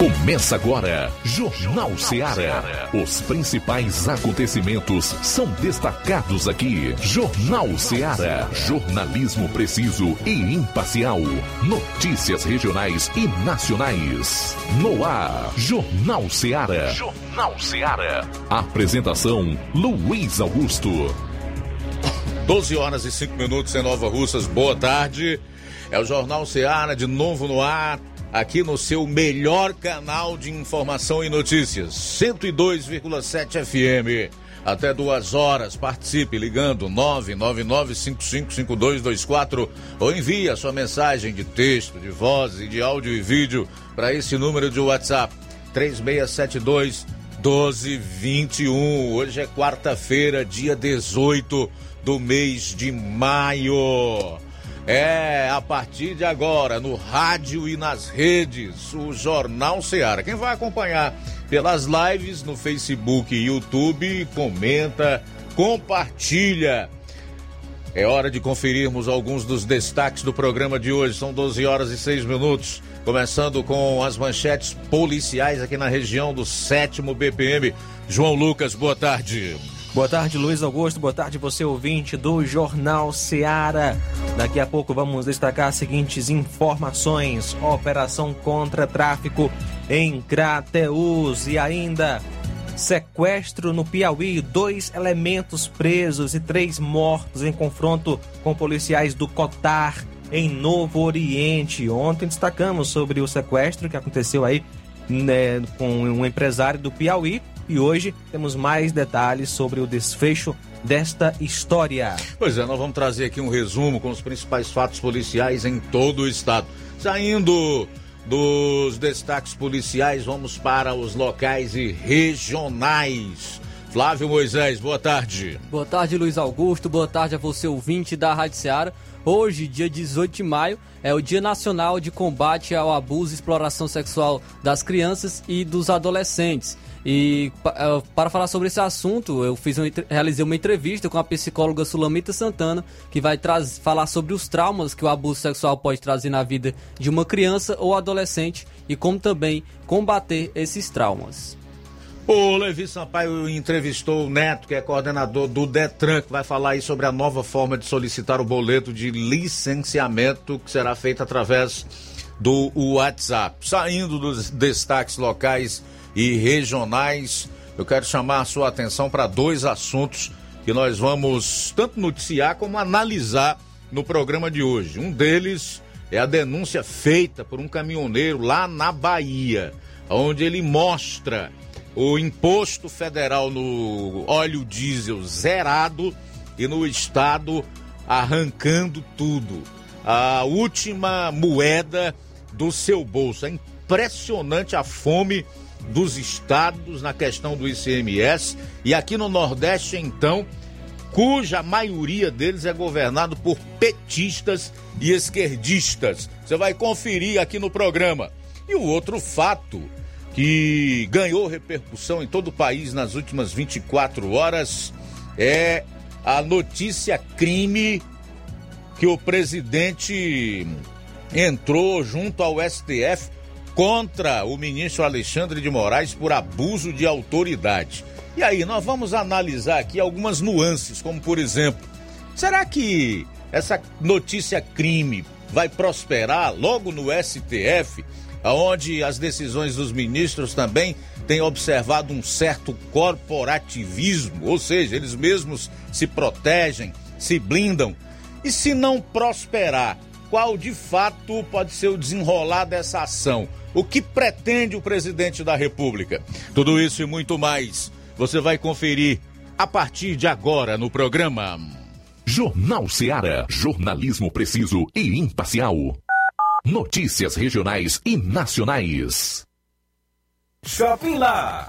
Começa agora, Jornal Ceará. Os principais acontecimentos são destacados aqui. Jornal Ceará. Jornalismo preciso e imparcial. Notícias regionais e nacionais. No ar, Jornal Ceará. Jornal Ceará. Apresentação: Luiz Augusto. 12 horas e 5 minutos em Nova Russas. Boa tarde. É o Jornal Ceará de novo no ar aqui no seu melhor canal de informação e notícias, 102,7 FM. Até duas horas, participe ligando 999555224 ou envie a sua mensagem de texto, de voz e de áudio e vídeo para esse número de WhatsApp 3672 1221. Hoje é quarta-feira, dia 18 do mês de maio. É, a partir de agora, no rádio e nas redes, o Jornal Seara. Quem vai acompanhar pelas lives no Facebook e YouTube, comenta, compartilha. É hora de conferirmos alguns dos destaques do programa de hoje. São 12 horas e 6 minutos. Começando com as manchetes policiais aqui na região do 7 BPM. João Lucas, boa tarde. Boa tarde, Luiz Augusto. Boa tarde, você ouvinte do Jornal Seara. Daqui a pouco vamos destacar as seguintes informações: Operação contra tráfico em Crateus e ainda sequestro no Piauí, dois elementos presos e três mortos em confronto com policiais do Cotar em Novo Oriente. Ontem destacamos sobre o sequestro que aconteceu aí né, com um empresário do Piauí e hoje temos mais detalhes sobre o desfecho desta história. Pois é, nós vamos trazer aqui um resumo com os principais fatos policiais em todo o estado. Saindo dos destaques policiais, vamos para os locais e regionais. Flávio Moisés, boa tarde. Boa tarde, Luiz Augusto. Boa tarde a você, ouvinte da Rádio Seara. Hoje, dia 18 de maio, é o Dia Nacional de Combate ao Abuso e Exploração Sexual das Crianças e dos Adolescentes. E é, para falar sobre esse assunto, eu fiz realizei uma entrevista com a psicóloga Sulamita Santana, que vai falar sobre os traumas que o abuso sexual pode trazer na vida de uma criança ou adolescente e como também combater esses traumas. O Levi Sampaio entrevistou o Neto, que é coordenador do Detran, que vai falar aí sobre a nova forma de solicitar o boleto de licenciamento que será feito através do WhatsApp. Saindo dos destaques locais e regionais. Eu quero chamar a sua atenção para dois assuntos que nós vamos tanto noticiar como analisar no programa de hoje. Um deles é a denúncia feita por um caminhoneiro lá na Bahia, onde ele mostra o imposto federal no óleo diesel zerado e no estado arrancando tudo. A última moeda do seu bolso. É impressionante a fome dos estados na questão do ICMS e aqui no Nordeste, então, cuja maioria deles é governado por petistas e esquerdistas. Você vai conferir aqui no programa. E o outro fato que ganhou repercussão em todo o país nas últimas 24 horas é a notícia crime que o presidente entrou junto ao STF contra o ministro Alexandre de Moraes por abuso de autoridade. E aí, nós vamos analisar aqui algumas nuances, como por exemplo, será que essa notícia crime vai prosperar logo no STF, onde as decisões dos ministros também têm observado um certo corporativismo, ou seja, eles mesmos se protegem, se blindam. E se não prosperar, qual de fato pode ser o desenrolar dessa ação? O que pretende o presidente da República? Tudo isso e muito mais você vai conferir a partir de agora no programa. Jornal Seara. Jornalismo preciso e imparcial. Notícias regionais e nacionais. Shopping Lá.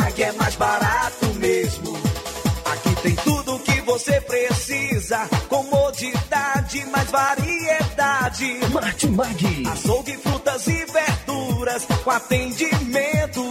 você precisa. Comodidade, mais variedade. Martimag. Açougue, frutas e verduras com atendimento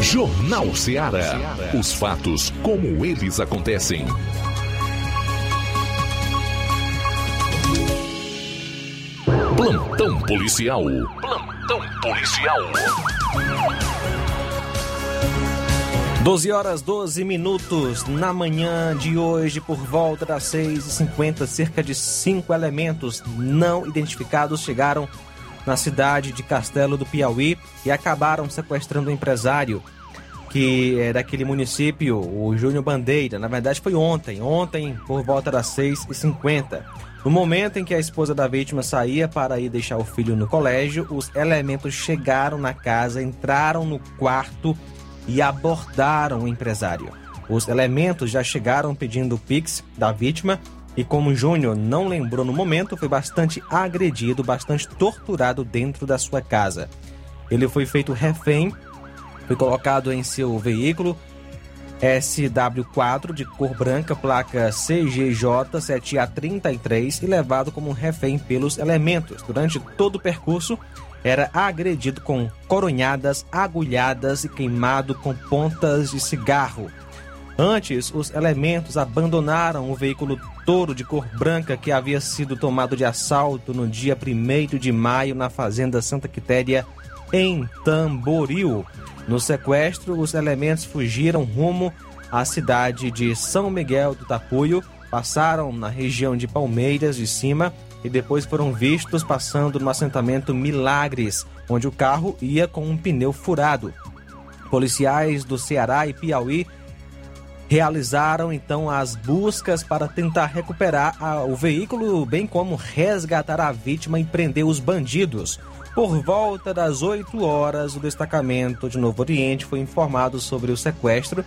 Jornal Ceará. Os fatos como eles acontecem. Plantão policial. Plantão policial. 12 horas 12 minutos na manhã de hoje, por volta das 6h50, cerca de cinco elementos não identificados chegaram na cidade de Castelo do Piauí e acabaram sequestrando o um empresário que é daquele município, o Júnior Bandeira. Na verdade, foi ontem, ontem por volta das 6h50. No momento em que a esposa da vítima saía para ir deixar o filho no colégio, os elementos chegaram na casa, entraram no quarto e abordaram o empresário. Os elementos já chegaram pedindo o Pix da vítima e, como Júnior não lembrou no momento, foi bastante agredido, bastante torturado dentro da sua casa. Ele foi feito refém foi colocado em seu veículo SW4 de cor branca, placa CGJ 7A33 e levado como refém pelos elementos. Durante todo o percurso, era agredido com coronhadas, agulhadas e queimado com pontas de cigarro. Antes, os elementos abandonaram o veículo touro de cor branca que havia sido tomado de assalto no dia 1 de maio na Fazenda Santa Quitéria, em Tamboril. No sequestro, os elementos fugiram rumo à cidade de São Miguel do Tapuio, passaram na região de Palmeiras de Cima e depois foram vistos passando no assentamento Milagres, onde o carro ia com um pneu furado. Policiais do Ceará e Piauí realizaram então as buscas para tentar recuperar a, o veículo, bem como resgatar a vítima e prender os bandidos. Por volta das 8 horas, o destacamento de Novo Oriente foi informado sobre o sequestro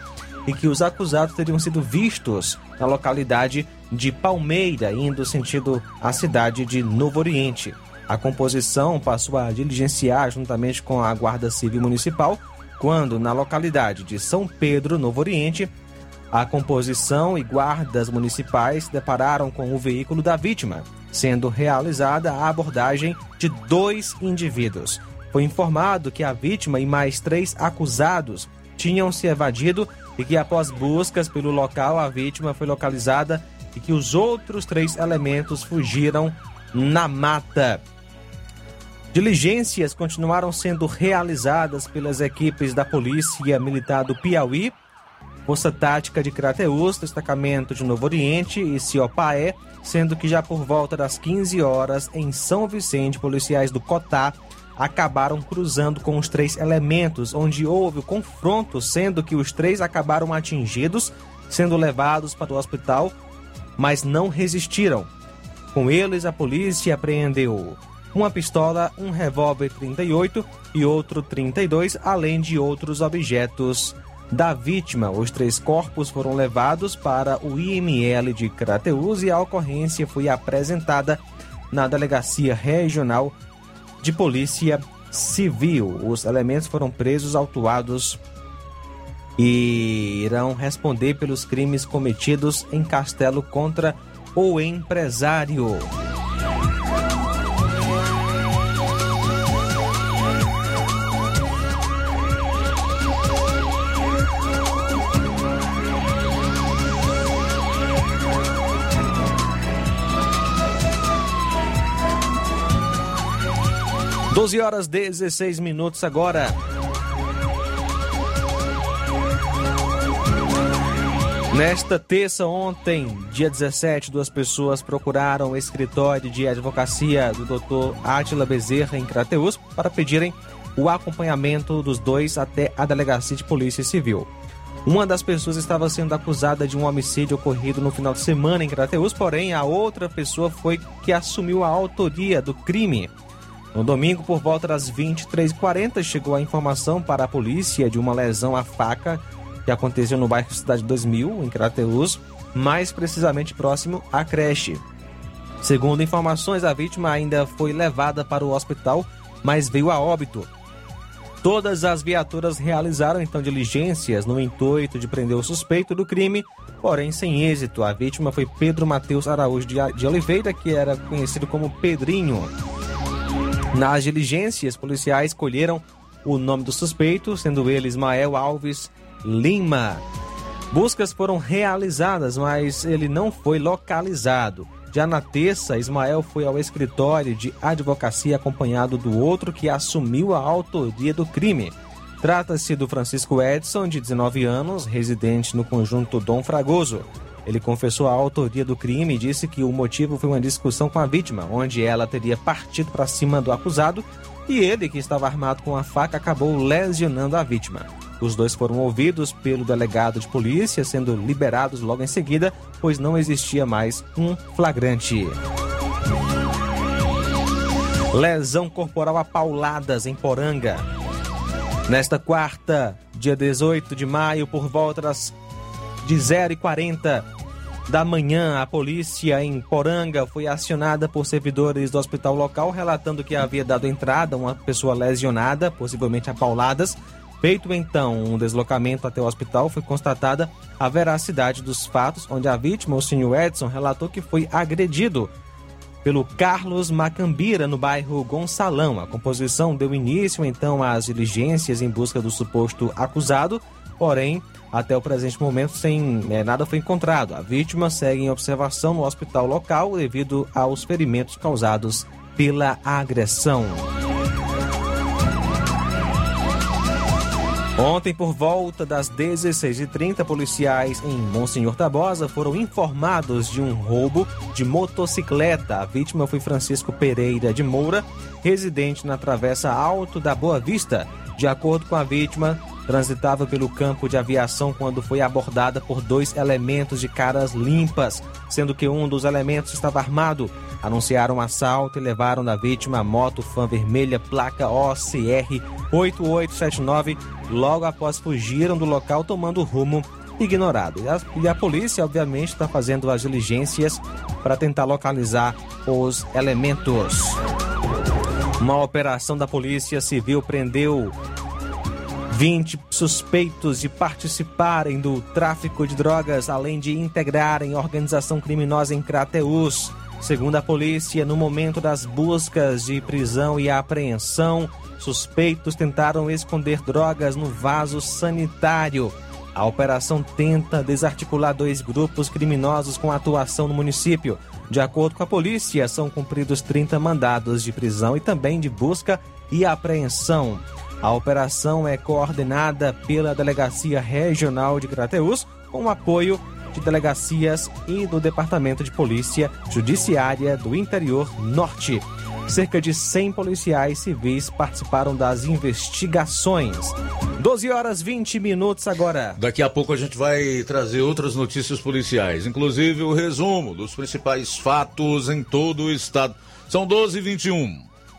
e que os acusados teriam sido vistos na localidade de Palmeira, indo sentido à cidade de Novo Oriente. A composição passou a diligenciar juntamente com a Guarda Civil Municipal, quando na localidade de São Pedro, Novo Oriente, a composição e guardas municipais depararam com o veículo da vítima, sendo realizada a abordagem de dois indivíduos. Foi informado que a vítima e mais três acusados tinham se evadido e que, após buscas pelo local, a vítima foi localizada e que os outros três elementos fugiram na mata. Diligências continuaram sendo realizadas pelas equipes da Polícia Militar do Piauí, Força Tática de Crateus, Destacamento de Novo Oriente e Ciopaé, sendo que já por volta das 15 horas, em São Vicente, policiais do Cotá acabaram cruzando com os três elementos, onde houve o confronto, sendo que os três acabaram atingidos, sendo levados para o hospital, mas não resistiram. Com eles, a polícia apreendeu uma pistola, um revólver 38 e outro 32, além de outros objetos da vítima. Os três corpos foram levados para o IML de Crateus e a ocorrência foi apresentada na Delegacia Regional de Polícia Civil. Os elementos foram presos, autuados e irão responder pelos crimes cometidos em Castelo contra o empresário. 12 horas 16 minutos agora. Nesta terça, ontem, dia 17, duas pessoas procuraram o escritório de advocacia do Dr. Átila Bezerra em Crateus para pedirem o acompanhamento dos dois até a delegacia de polícia civil. Uma das pessoas estava sendo acusada de um homicídio ocorrido no final de semana em Crateus, porém a outra pessoa foi que assumiu a autoria do crime. No domingo, por volta das 23h40, chegou a informação para a polícia de uma lesão à faca que aconteceu no bairro Cidade 2000, em Crateus, mais precisamente próximo à creche. Segundo informações, a vítima ainda foi levada para o hospital, mas veio a óbito. Todas as viaturas realizaram então diligências no intuito de prender o suspeito do crime, porém sem êxito. A vítima foi Pedro Matheus Araújo de Oliveira, que era conhecido como Pedrinho. Nas diligências, policiais colheram o nome do suspeito, sendo ele Ismael Alves Lima. Buscas foram realizadas, mas ele não foi localizado. Já na terça, Ismael foi ao escritório de advocacia acompanhado do outro que assumiu a autoria do crime. Trata-se do Francisco Edson, de 19 anos, residente no conjunto Dom Fragoso. Ele confessou a autoria do crime e disse que o motivo foi uma discussão com a vítima, onde ela teria partido para cima do acusado e ele, que estava armado com a faca, acabou lesionando a vítima. Os dois foram ouvidos pelo delegado de polícia, sendo liberados logo em seguida, pois não existia mais um flagrante. Lesão corporal a pauladas em Poranga. Nesta quarta, dia 18 de maio, por volta das de 0h40, da manhã, a polícia em Poranga foi acionada por servidores do hospital local, relatando que havia dado entrada uma pessoa lesionada, possivelmente a pauladas. Feito então um deslocamento até o hospital, foi constatada a veracidade dos fatos, onde a vítima, o senhor Edson, relatou que foi agredido pelo Carlos Macambira, no bairro Gonçalão. A composição deu início então às diligências em busca do suposto acusado, porém, até o presente momento, sem é, nada foi encontrado. A vítima segue em observação no hospital local devido aos ferimentos causados pela agressão. Ontem, por volta das 16h30, policiais em Monsenhor Tabosa foram informados de um roubo de motocicleta. A vítima foi Francisco Pereira de Moura, residente na Travessa Alto da Boa Vista. De acordo com a vítima, transitava pelo campo de aviação quando foi abordada por dois elementos de caras limpas, sendo que um dos elementos estava armado. Anunciaram um assalto e levaram da vítima a moto fã vermelha placa OCR 8879. Logo após fugiram do local tomando rumo ignorado. E a, e a polícia, obviamente, está fazendo as diligências para tentar localizar os elementos. Uma operação da Polícia Civil prendeu 20 suspeitos de participarem do tráfico de drogas, além de integrarem organização criminosa em Crateus. Segundo a polícia, no momento das buscas de prisão e apreensão, suspeitos tentaram esconder drogas no vaso sanitário. A operação tenta desarticular dois grupos criminosos com atuação no município. De acordo com a polícia, são cumpridos 30 mandados de prisão e também de busca e apreensão. A operação é coordenada pela Delegacia Regional de Crateús, com apoio de delegacias e do Departamento de Polícia Judiciária do Interior Norte. Cerca de 100 policiais civis participaram das investigações. 12 horas 20 minutos agora. Daqui a pouco a gente vai trazer outras notícias policiais, inclusive o resumo dos principais fatos em todo o estado. São 12 e 21.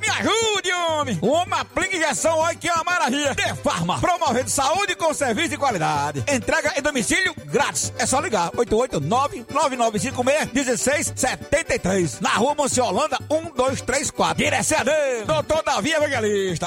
me ajude, homem. Uma aplica injeção, olha que é uma maravilha. De Farma, promovendo saúde com serviço de qualidade. Entrega em domicílio grátis. É só ligar, 889-9956-1673. Na rua Monsiolanda, 1234. Direção a Deus, doutor Davi Evangelista.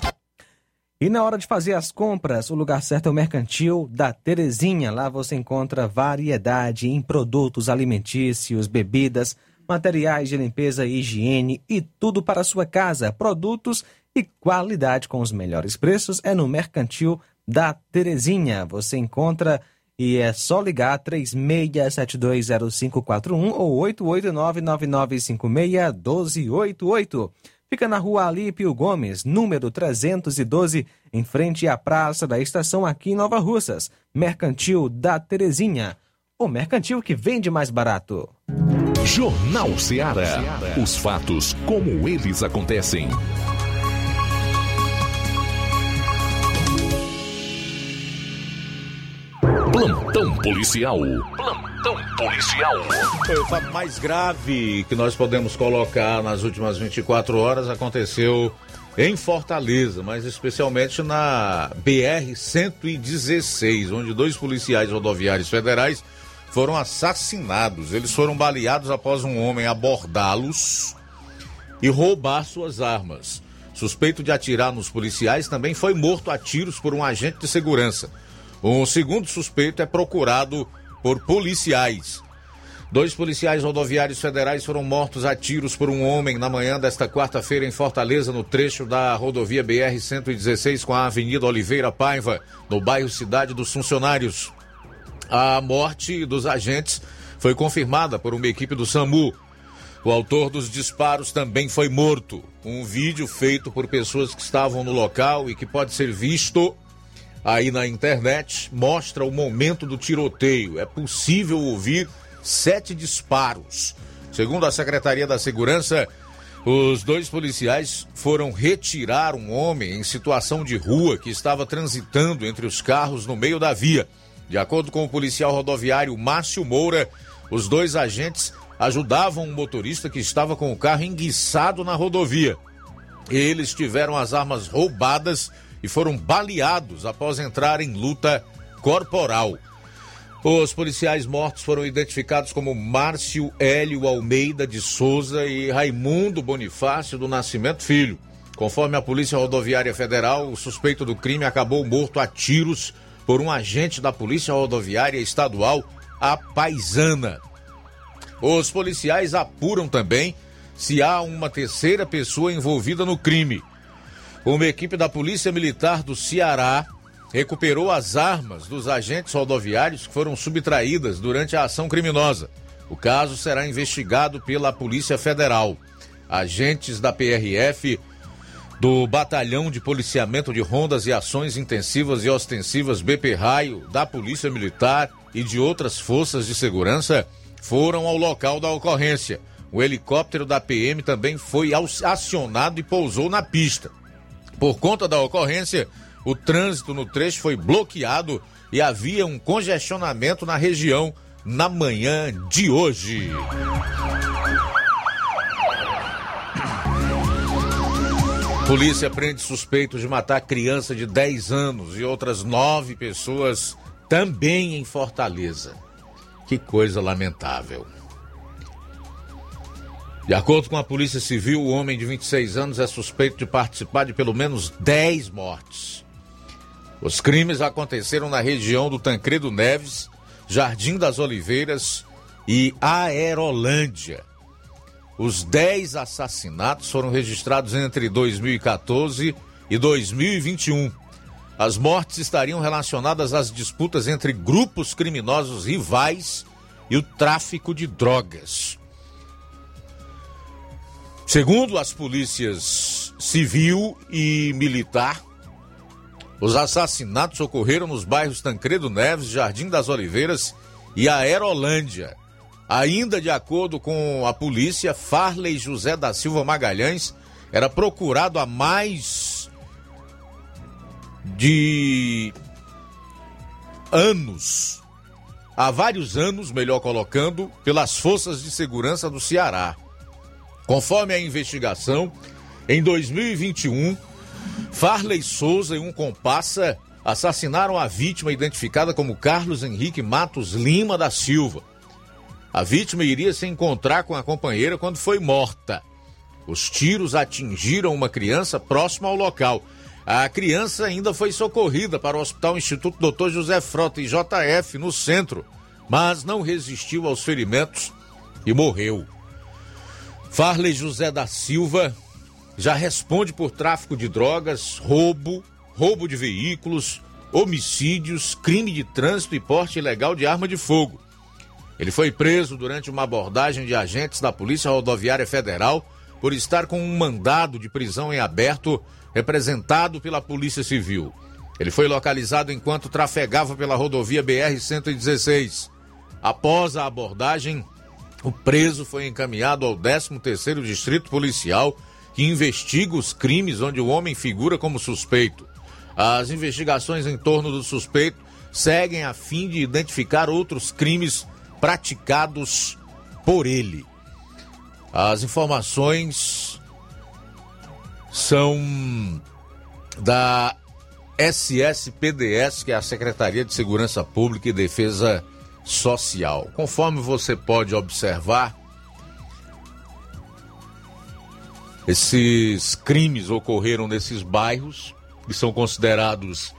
E na hora de fazer as compras, o lugar certo é o Mercantil da Terezinha. Lá você encontra variedade em produtos alimentícios, bebidas, materiais de limpeza e higiene e tudo para a sua casa. Produtos e qualidade com os melhores preços é no Mercantil da Terezinha. Você encontra e é só ligar 36720541 ou 88999561288. Fica na rua Alípio Gomes, número 312, em frente à Praça da Estação, aqui em Nova Russas. Mercantil da Terezinha. O mercantil que vende mais barato. Jornal Ceará. Os fatos como eles acontecem. Plantão policial. Plantão policial. Foi o fato mais grave que nós podemos colocar nas últimas 24 horas aconteceu em Fortaleza, mas especialmente na BR-116, onde dois policiais rodoviários federais foram assassinados. Eles foram baleados após um homem abordá-los e roubar suas armas. Suspeito de atirar nos policiais também foi morto a tiros por um agente de segurança. O segundo suspeito é procurado por policiais. Dois policiais rodoviários federais foram mortos a tiros por um homem na manhã desta quarta-feira em Fortaleza, no trecho da rodovia BR-116 com a Avenida Oliveira Paiva, no bairro Cidade dos Funcionários. A morte dos agentes foi confirmada por uma equipe do SAMU. O autor dos disparos também foi morto. Um vídeo feito por pessoas que estavam no local e que pode ser visto aí na internet mostra o momento do tiroteio. É possível ouvir sete disparos. Segundo a Secretaria da Segurança, os dois policiais foram retirar um homem em situação de rua que estava transitando entre os carros no meio da via. De acordo com o policial rodoviário Márcio Moura, os dois agentes ajudavam um motorista que estava com o carro enguiçado na rodovia. Eles tiveram as armas roubadas e foram baleados após entrar em luta corporal. Os policiais mortos foram identificados como Márcio Hélio Almeida de Souza e Raimundo Bonifácio do Nascimento Filho. Conforme a Polícia Rodoviária Federal, o suspeito do crime acabou morto a tiros por um agente da Polícia Rodoviária Estadual, a Paisana. Os policiais apuram também se há uma terceira pessoa envolvida no crime. Uma equipe da Polícia Militar do Ceará recuperou as armas dos agentes rodoviários que foram subtraídas durante a ação criminosa. O caso será investigado pela Polícia Federal. Agentes da PRF do Batalhão de Policiamento de Rondas e Ações Intensivas e Ostensivas BP Raio da Polícia Militar e de outras forças de segurança foram ao local da ocorrência. O helicóptero da PM também foi acionado e pousou na pista. Por conta da ocorrência, o trânsito no trecho foi bloqueado e havia um congestionamento na região na manhã de hoje. Polícia prende suspeito de matar criança de 10 anos e outras nove pessoas também em Fortaleza. Que coisa lamentável. De acordo com a Polícia Civil, o homem de 26 anos é suspeito de participar de pelo menos 10 mortes. Os crimes aconteceram na região do Tancredo Neves, Jardim das Oliveiras e Aerolândia. Os 10 assassinatos foram registrados entre 2014 e 2021. As mortes estariam relacionadas às disputas entre grupos criminosos rivais e o tráfico de drogas. Segundo as polícias civil e militar, os assassinatos ocorreram nos bairros Tancredo Neves, Jardim das Oliveiras e Aerolândia. Ainda de acordo com a polícia, Farley José da Silva Magalhães era procurado há mais de anos, há vários anos, melhor colocando, pelas forças de segurança do Ceará. Conforme a investigação, em 2021, Farley Souza e um compassa assassinaram a vítima identificada como Carlos Henrique Matos Lima da Silva. A vítima iria se encontrar com a companheira quando foi morta. Os tiros atingiram uma criança próxima ao local. A criança ainda foi socorrida para o Hospital Instituto Dr. José Frota e JF no centro, mas não resistiu aos ferimentos e morreu. Farley José da Silva já responde por tráfico de drogas, roubo, roubo de veículos, homicídios, crime de trânsito e porte ilegal de arma de fogo. Ele foi preso durante uma abordagem de agentes da Polícia Rodoviária Federal por estar com um mandado de prisão em aberto representado pela Polícia Civil. Ele foi localizado enquanto trafegava pela rodovia BR-116. Após a abordagem, o preso foi encaminhado ao 13º Distrito Policial, que investiga os crimes onde o homem figura como suspeito. As investigações em torno do suspeito seguem a fim de identificar outros crimes praticados por ele. As informações são da SSPDS, que é a Secretaria de Segurança Pública e Defesa social. Conforme você pode observar, esses crimes ocorreram nesses bairros que são considerados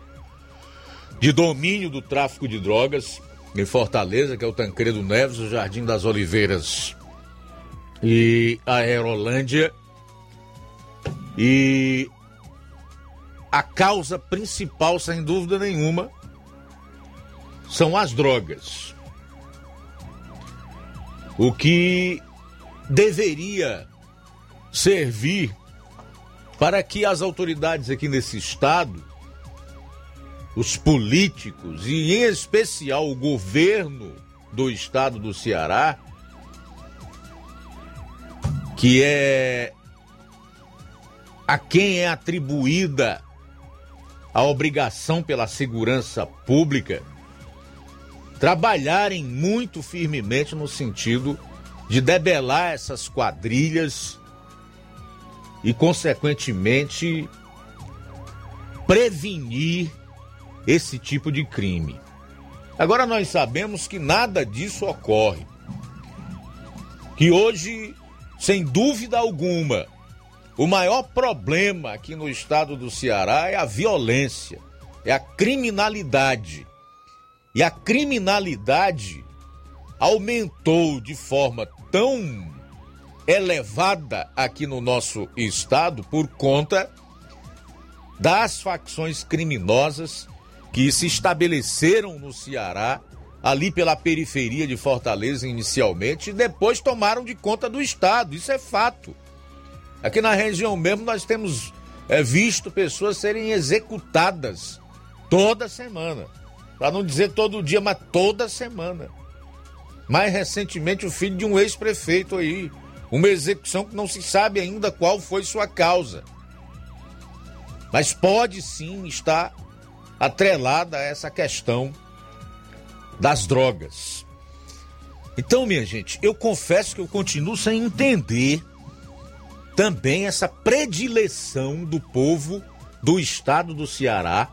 de domínio do tráfico de drogas em Fortaleza, que é o Tancredo Neves, o Jardim das Oliveiras e a Aerolândia. E a causa principal, sem dúvida nenhuma, são as drogas o que deveria servir para que as autoridades aqui nesse estado, os políticos e em especial o governo do estado do Ceará, que é a quem é atribuída a obrigação pela segurança pública, trabalharem muito firmemente no sentido de debelar essas quadrilhas e, consequentemente, prevenir esse tipo de crime. Agora nós sabemos que nada disso ocorre. Que hoje, sem dúvida alguma, o maior problema aqui no estado do Ceará é a violência, é a criminalidade. E a criminalidade aumentou de forma tão elevada aqui no nosso estado por conta das facções criminosas que se estabeleceram no Ceará, ali pela periferia de Fortaleza inicialmente, e depois tomaram de conta do estado. Isso é fato. Aqui na região mesmo nós temos é, visto pessoas serem executadas toda semana Para não dizer todo dia, mas toda semana. Mais recentemente, o filho de um ex-prefeito aí. Uma execução que não se sabe ainda qual foi sua causa. Mas pode sim estar atrelada a essa questão das drogas. Então, minha gente, eu confesso que eu continuo sem entender também essa predileção do povo do estado do Ceará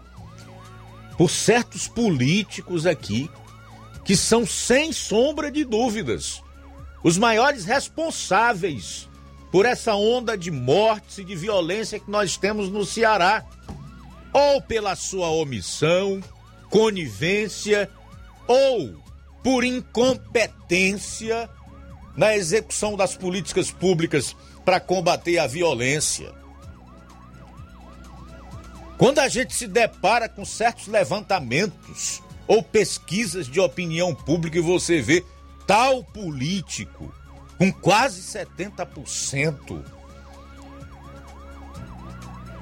por certos políticos aqui que são, sem sombra de dúvidas, os maiores responsáveis por essa onda de mortes e de violência que nós temos no Ceará, ou pela sua omissão, conivência, ou por incompetência na execução das políticas públicas para combater a violência. Quando a gente se depara com certos levantamentos ou pesquisas de opinião pública e você vê tal político com quase 70%,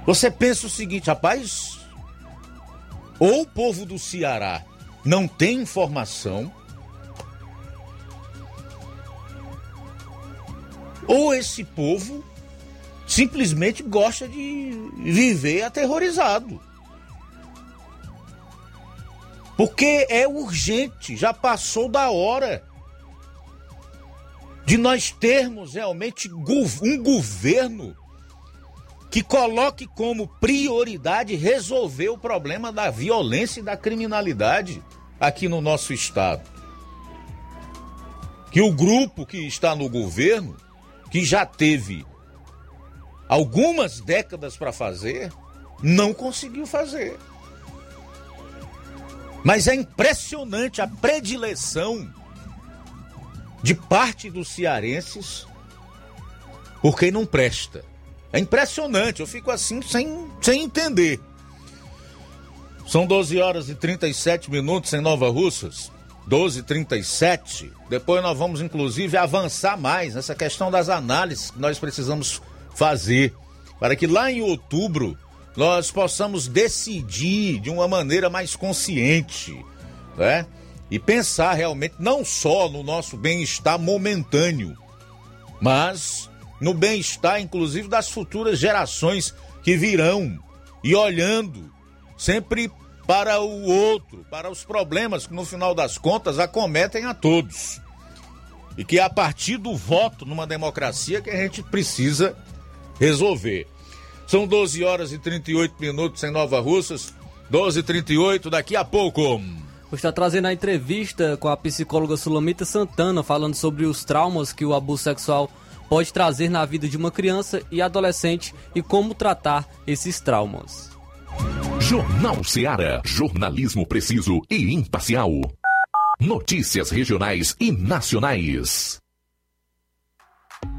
você pensa o seguinte, rapaz, ou o povo do Ceará não tem informação, ou esse povo simplesmente gosta de viver aterrorizado. Porque é urgente, já passou da hora de nós termos realmente um governo que coloque como prioridade resolver o problema da violência e da criminalidade aqui no nosso estado. Que o grupo que está no governo, que já teve algumas décadas para fazer, não conseguiu fazer. Mas é impressionante a predileção de parte dos cearenses por quem não presta. É impressionante, eu fico assim sem, sem entender. São 12 horas e 37 minutos em Nova Russas. 12 e 37 Depois nós vamos, inclusive, avançar mais nessa questão das análises que nós precisamos fazer para que lá em outubro nós possamos decidir de uma maneira mais consciente, né? E pensar realmente não só no nosso bem-estar momentâneo, mas no bem-estar, inclusive, das futuras gerações que virão e olhando sempre para o outro, para os problemas que no final das contas acometem a todos. E que é a partir do voto numa democracia que a gente precisa resolver. São 12 horas e 38 minutos em Nova Russas. 12 e 38 daqui a pouco. Vou estar trazendo a entrevista com a psicóloga Sulamita Santana, falando sobre os traumas que o abuso sexual pode trazer na vida de uma criança e adolescente e como tratar esses traumas. Jornal Seara. Jornalismo preciso e imparcial. Notícias regionais e nacionais.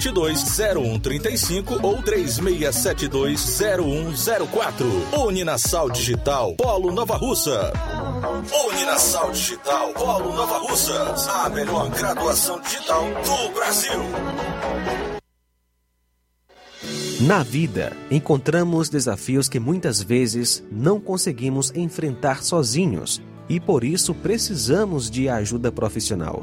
0135 ou 36720104. Uninasal Digital, Polo Nova Russa. Uninasal Digital, Polo Nova Russa. A melhor graduação digital do Brasil. Na vida, encontramos desafios que muitas vezes não conseguimos enfrentar sozinhos e por isso precisamos de ajuda profissional.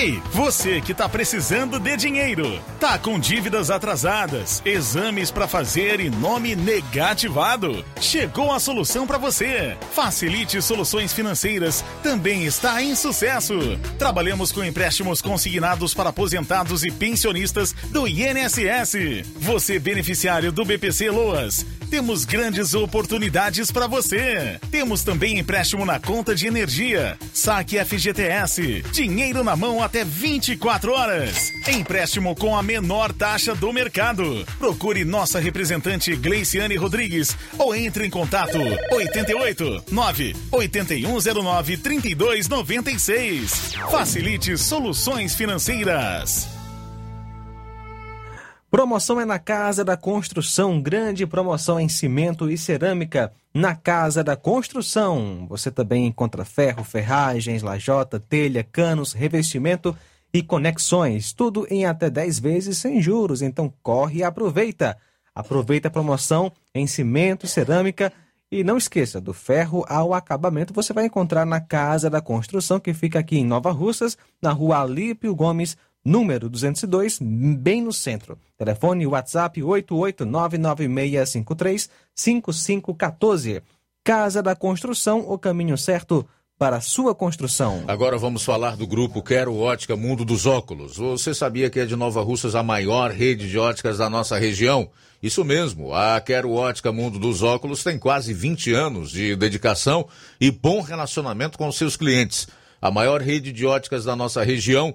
Ei, você que tá precisando de dinheiro, tá com dívidas atrasadas, exames para fazer e nome negativado. Chegou a solução para você. Facilite Soluções Financeiras também está em sucesso. Trabalhamos com empréstimos consignados para aposentados e pensionistas do INSS. Você beneficiário do BPC Loas, temos grandes oportunidades para você. Temos também empréstimo na conta de energia, saque FGTS, dinheiro na mão até 24 horas. Empréstimo com a menor taxa do mercado. Procure nossa representante Gleiciane Rodrigues ou entre em contato 88 9 8109 3296. Facilite soluções financeiras. Promoção é na Casa da Construção, grande promoção em cimento e cerâmica na Casa da Construção. Você também encontra ferro, ferragens, lajota, telha, canos, revestimento e conexões, tudo em até 10 vezes sem juros. Então corre e aproveita. Aproveita a promoção em cimento e cerâmica e não esqueça, do ferro ao acabamento você vai encontrar na Casa da Construção, que fica aqui em Nova Russas, na rua Alípio Gomes, número 202, bem no centro. Telefone WhatsApp 88996535514. Casa da Construção, o caminho certo para a sua construção. Agora vamos falar do grupo Quero Ótica Mundo dos Óculos. Você sabia que é de Nova Russas a maior rede de óticas da nossa região? Isso mesmo, a Quero Ótica Mundo dos Óculos tem quase 20 anos de dedicação e bom relacionamento com seus clientes. A maior rede de óticas da nossa região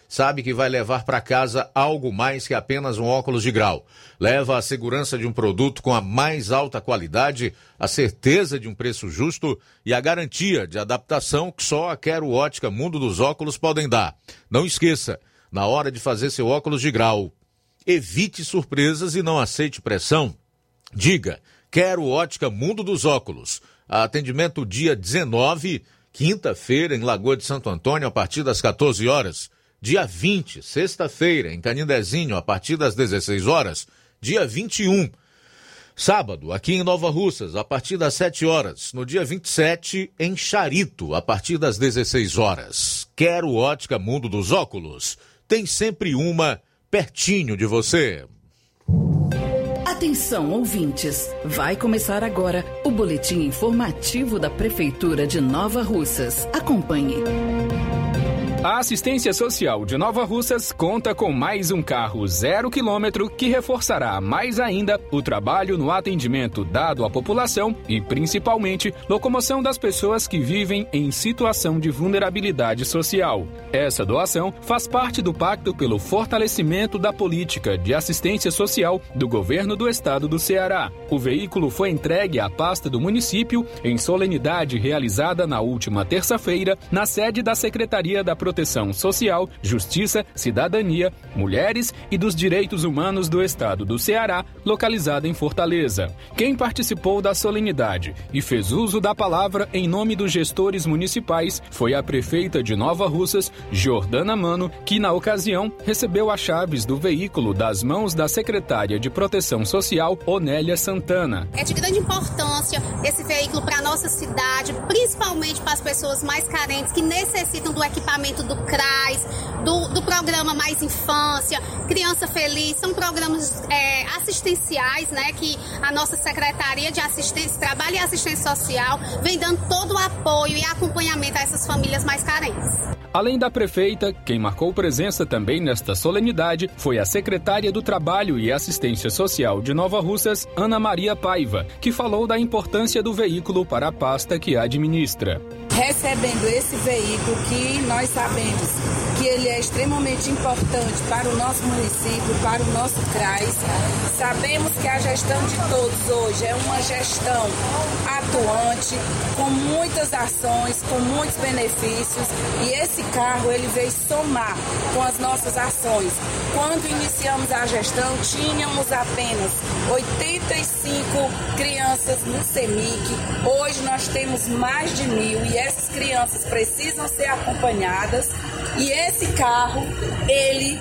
sabe que vai levar para casa algo mais que apenas um óculos de grau. Leva a segurança de um produto com a mais alta qualidade, a certeza de um preço justo e a garantia de adaptação que só a Quero Ótica Mundo dos Óculos podem dar. Não esqueça, na hora de fazer seu óculos de grau, evite surpresas e não aceite pressão. Diga, Quero Ótica Mundo dos Óculos. Atendimento dia 19, quinta-feira, em Lagoa de Santo Antônio, a partir das 14 horas. Dia 20, sexta-feira, em Canindezinho, a partir das 16 horas. Dia 21, sábado, aqui em Nova Russas, a partir das 7 horas. No dia 27, em Charito, a partir das 16 horas. Quero ótica Mundo dos Óculos. Tem sempre uma pertinho de você. Atenção, ouvintes! Vai começar agora o boletim informativo da Prefeitura de Nova Russas. Acompanhe. A assistência social de Nova Russas conta com mais um carro zero quilômetro que reforçará mais ainda o trabalho no atendimento dado à população e, principalmente, locomoção das pessoas que vivem em situação de vulnerabilidade social. Essa doação faz parte do Pacto pelo Fortalecimento da Política de Assistência Social do Governo do Estado do Ceará. O veículo foi entregue à pasta do município em solenidade realizada na última terça-feira na sede da Secretaria da Proteção Social, Justiça, Cidadania, Mulheres e dos Direitos Humanos do Estado do Ceará, localizada em Fortaleza. Quem participou da solenidade e fez uso da palavra em nome dos gestores municipais foi a prefeita de Nova Russas, Jordana Mano, que na ocasião recebeu as chaves do veículo das mãos da secretária de Proteção Social, Onélia Santana. É de grande importância esse veículo para a nossa cidade, principalmente para as pessoas mais carentes que necessitam do equipamento do CRAS, do, do programa Mais Infância, Criança Feliz, são programas é, assistenciais, né, que a nossa Secretaria de Assistência, Trabalho e Assistência Social vem dando todo o apoio e acompanhamento a essas famílias mais carentes. Além da prefeita, quem marcou presença também nesta solenidade foi a secretária do Trabalho e Assistência Social de Nova Russas, Ana Maria Paiva, que falou da importância do veículo para a pasta que administra. Recebendo esse veículo que nós sabemos que ele é extremamente importante para o nosso município, para o nosso CRAS. Sabemos que a gestão de todos hoje é uma gestão atuante, com muitas ações, com muitos benefícios, e esse carro ele veio somar com as nossas ações. Quando iniciamos a gestão, tínhamos apenas 85 crianças no CEMIC. Hoje nós temos mais de mil e essas crianças precisam ser acompanhadas. E esse carro, ele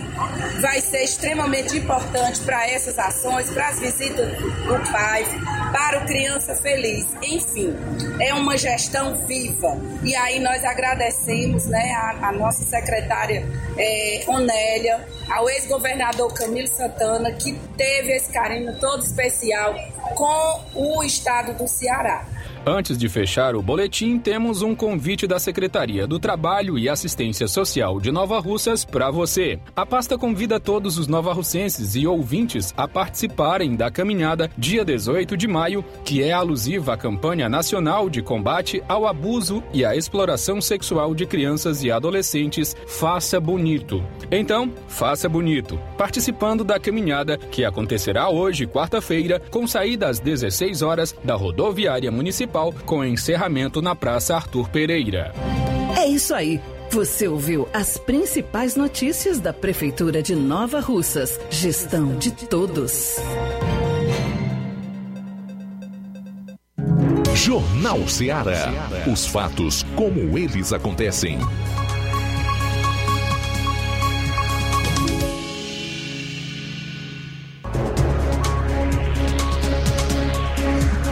vai ser extremamente importante para essas ações, para as visitas do pai, para o Criança Feliz. Enfim, é uma gestão viva. E aí nós agradecemos né, a, a nossa secretária é, Onélia, ao ex-governador Camilo Santana, que teve esse carinho todo especial com o estado do Ceará. Antes de fechar o boletim, temos um convite da Secretaria do Trabalho e Assistência Social de Nova Russas para você. A pasta convida todos os novarrucenses e ouvintes a participarem da caminhada dia 18 de maio, que é alusiva à campanha nacional de combate ao abuso e à exploração sexual de crianças e adolescentes Faça Bonito. Então, faça bonito, participando da caminhada que acontecerá hoje, quarta-feira, com saída às 16 horas da rodoviária municipal com encerramento na Praça Arthur Pereira. É isso aí. Você ouviu as principais notícias da Prefeitura de Nova Russas. Gestão de todos. Jornal Ceará. Os fatos como eles acontecem.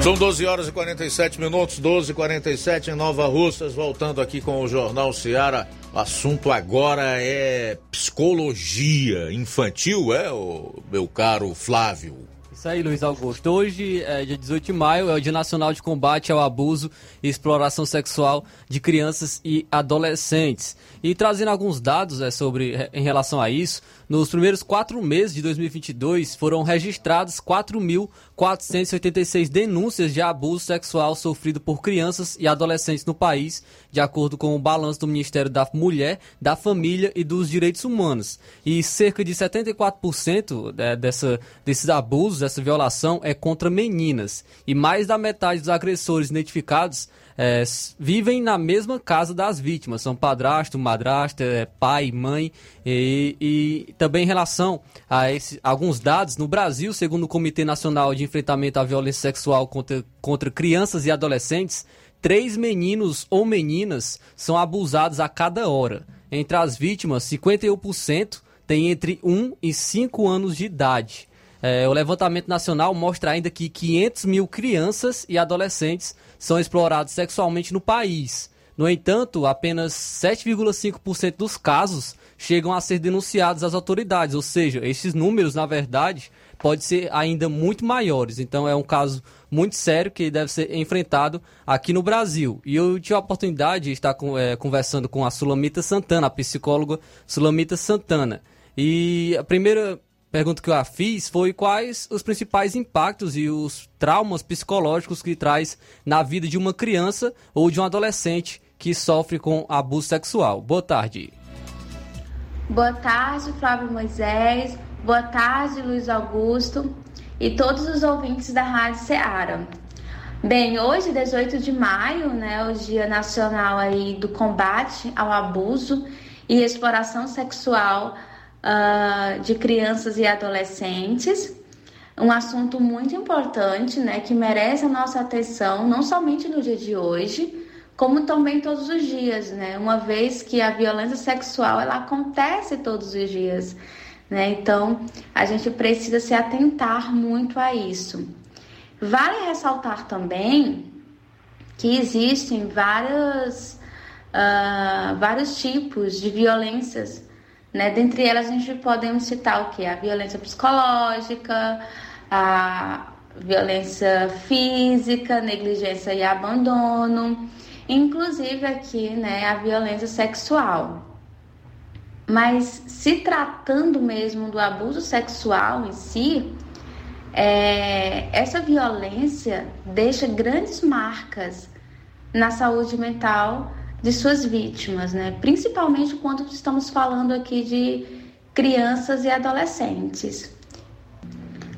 São 12 horas e 47 minutos, 12 e 47 em Nova Russas, voltando aqui com o Jornal Seara. O assunto agora é psicologia infantil, é, o meu caro Flávio? Isso aí, Luiz Augusto. Hoje, é, dia 18 de maio, é o Dia Nacional de Combate ao Abuso e Exploração Sexual de Crianças e Adolescentes. E trazendo alguns dados é, sobre em relação a isso, nos primeiros quatro meses de 2022 foram registradas 4.486 denúncias de abuso sexual sofrido por crianças e adolescentes no país, de acordo com o balanço do Ministério da Mulher, da Família e dos Direitos Humanos. E cerca de 74% é, dessa, desses abusos, dessa violação, é contra meninas. E mais da metade dos agressores identificados é, vivem na mesma casa das vítimas, são padrasto, madrasta, é, pai, mãe, e, e, também em relação a esse, alguns dados, no Brasil, segundo o Comitê Nacional de Enfrentamento à Violência Sexual contra, contra Crianças e Adolescentes, três meninos ou meninas são abusados a cada hora. Entre as vítimas, 51% têm entre 1 e 5 anos de idade. É, o levantamento nacional mostra ainda que 500 mil crianças e adolescentes são explorados sexualmente no país. No entanto, apenas 7,5% dos casos chegam a ser denunciados às autoridades, ou seja, esses números, na verdade, podem ser ainda muito maiores. Então é um caso muito sério que deve ser enfrentado aqui no Brasil. E eu tive a oportunidade de estar é, conversando com a Sulamita Santana, a psicóloga Sulamita Santana. E a primeira pergunta que eu fiz foi quais os principais impactos e os traumas psicológicos que traz na vida de uma criança ou de um adolescente que sofre com abuso sexual. Boa tarde. Boa tarde, Flávio Moisés. Boa tarde, Luiz Augusto e todos os ouvintes da Rádio Ceará. Bem, hoje, 18 de maio, né, o Dia Nacional aí do Combate ao Abuso e Exploração Sexual uh, de Crianças e Adolescentes. Um assunto muito importante, né, que merece a nossa atenção, não somente no dia de hoje, como também todos os dias, né? Uma vez que a violência sexual ela acontece todos os dias, né? Então a gente precisa se atentar muito a isso. Vale ressaltar também que existem várias, uh, vários tipos de violências, né? Dentre elas a gente podemos citar o que? A violência psicológica, a violência física, negligência e abandono inclusive aqui, né, a violência sexual. Mas se tratando mesmo do abuso sexual em si, é, essa violência deixa grandes marcas na saúde mental de suas vítimas, né? Principalmente quando estamos falando aqui de crianças e adolescentes.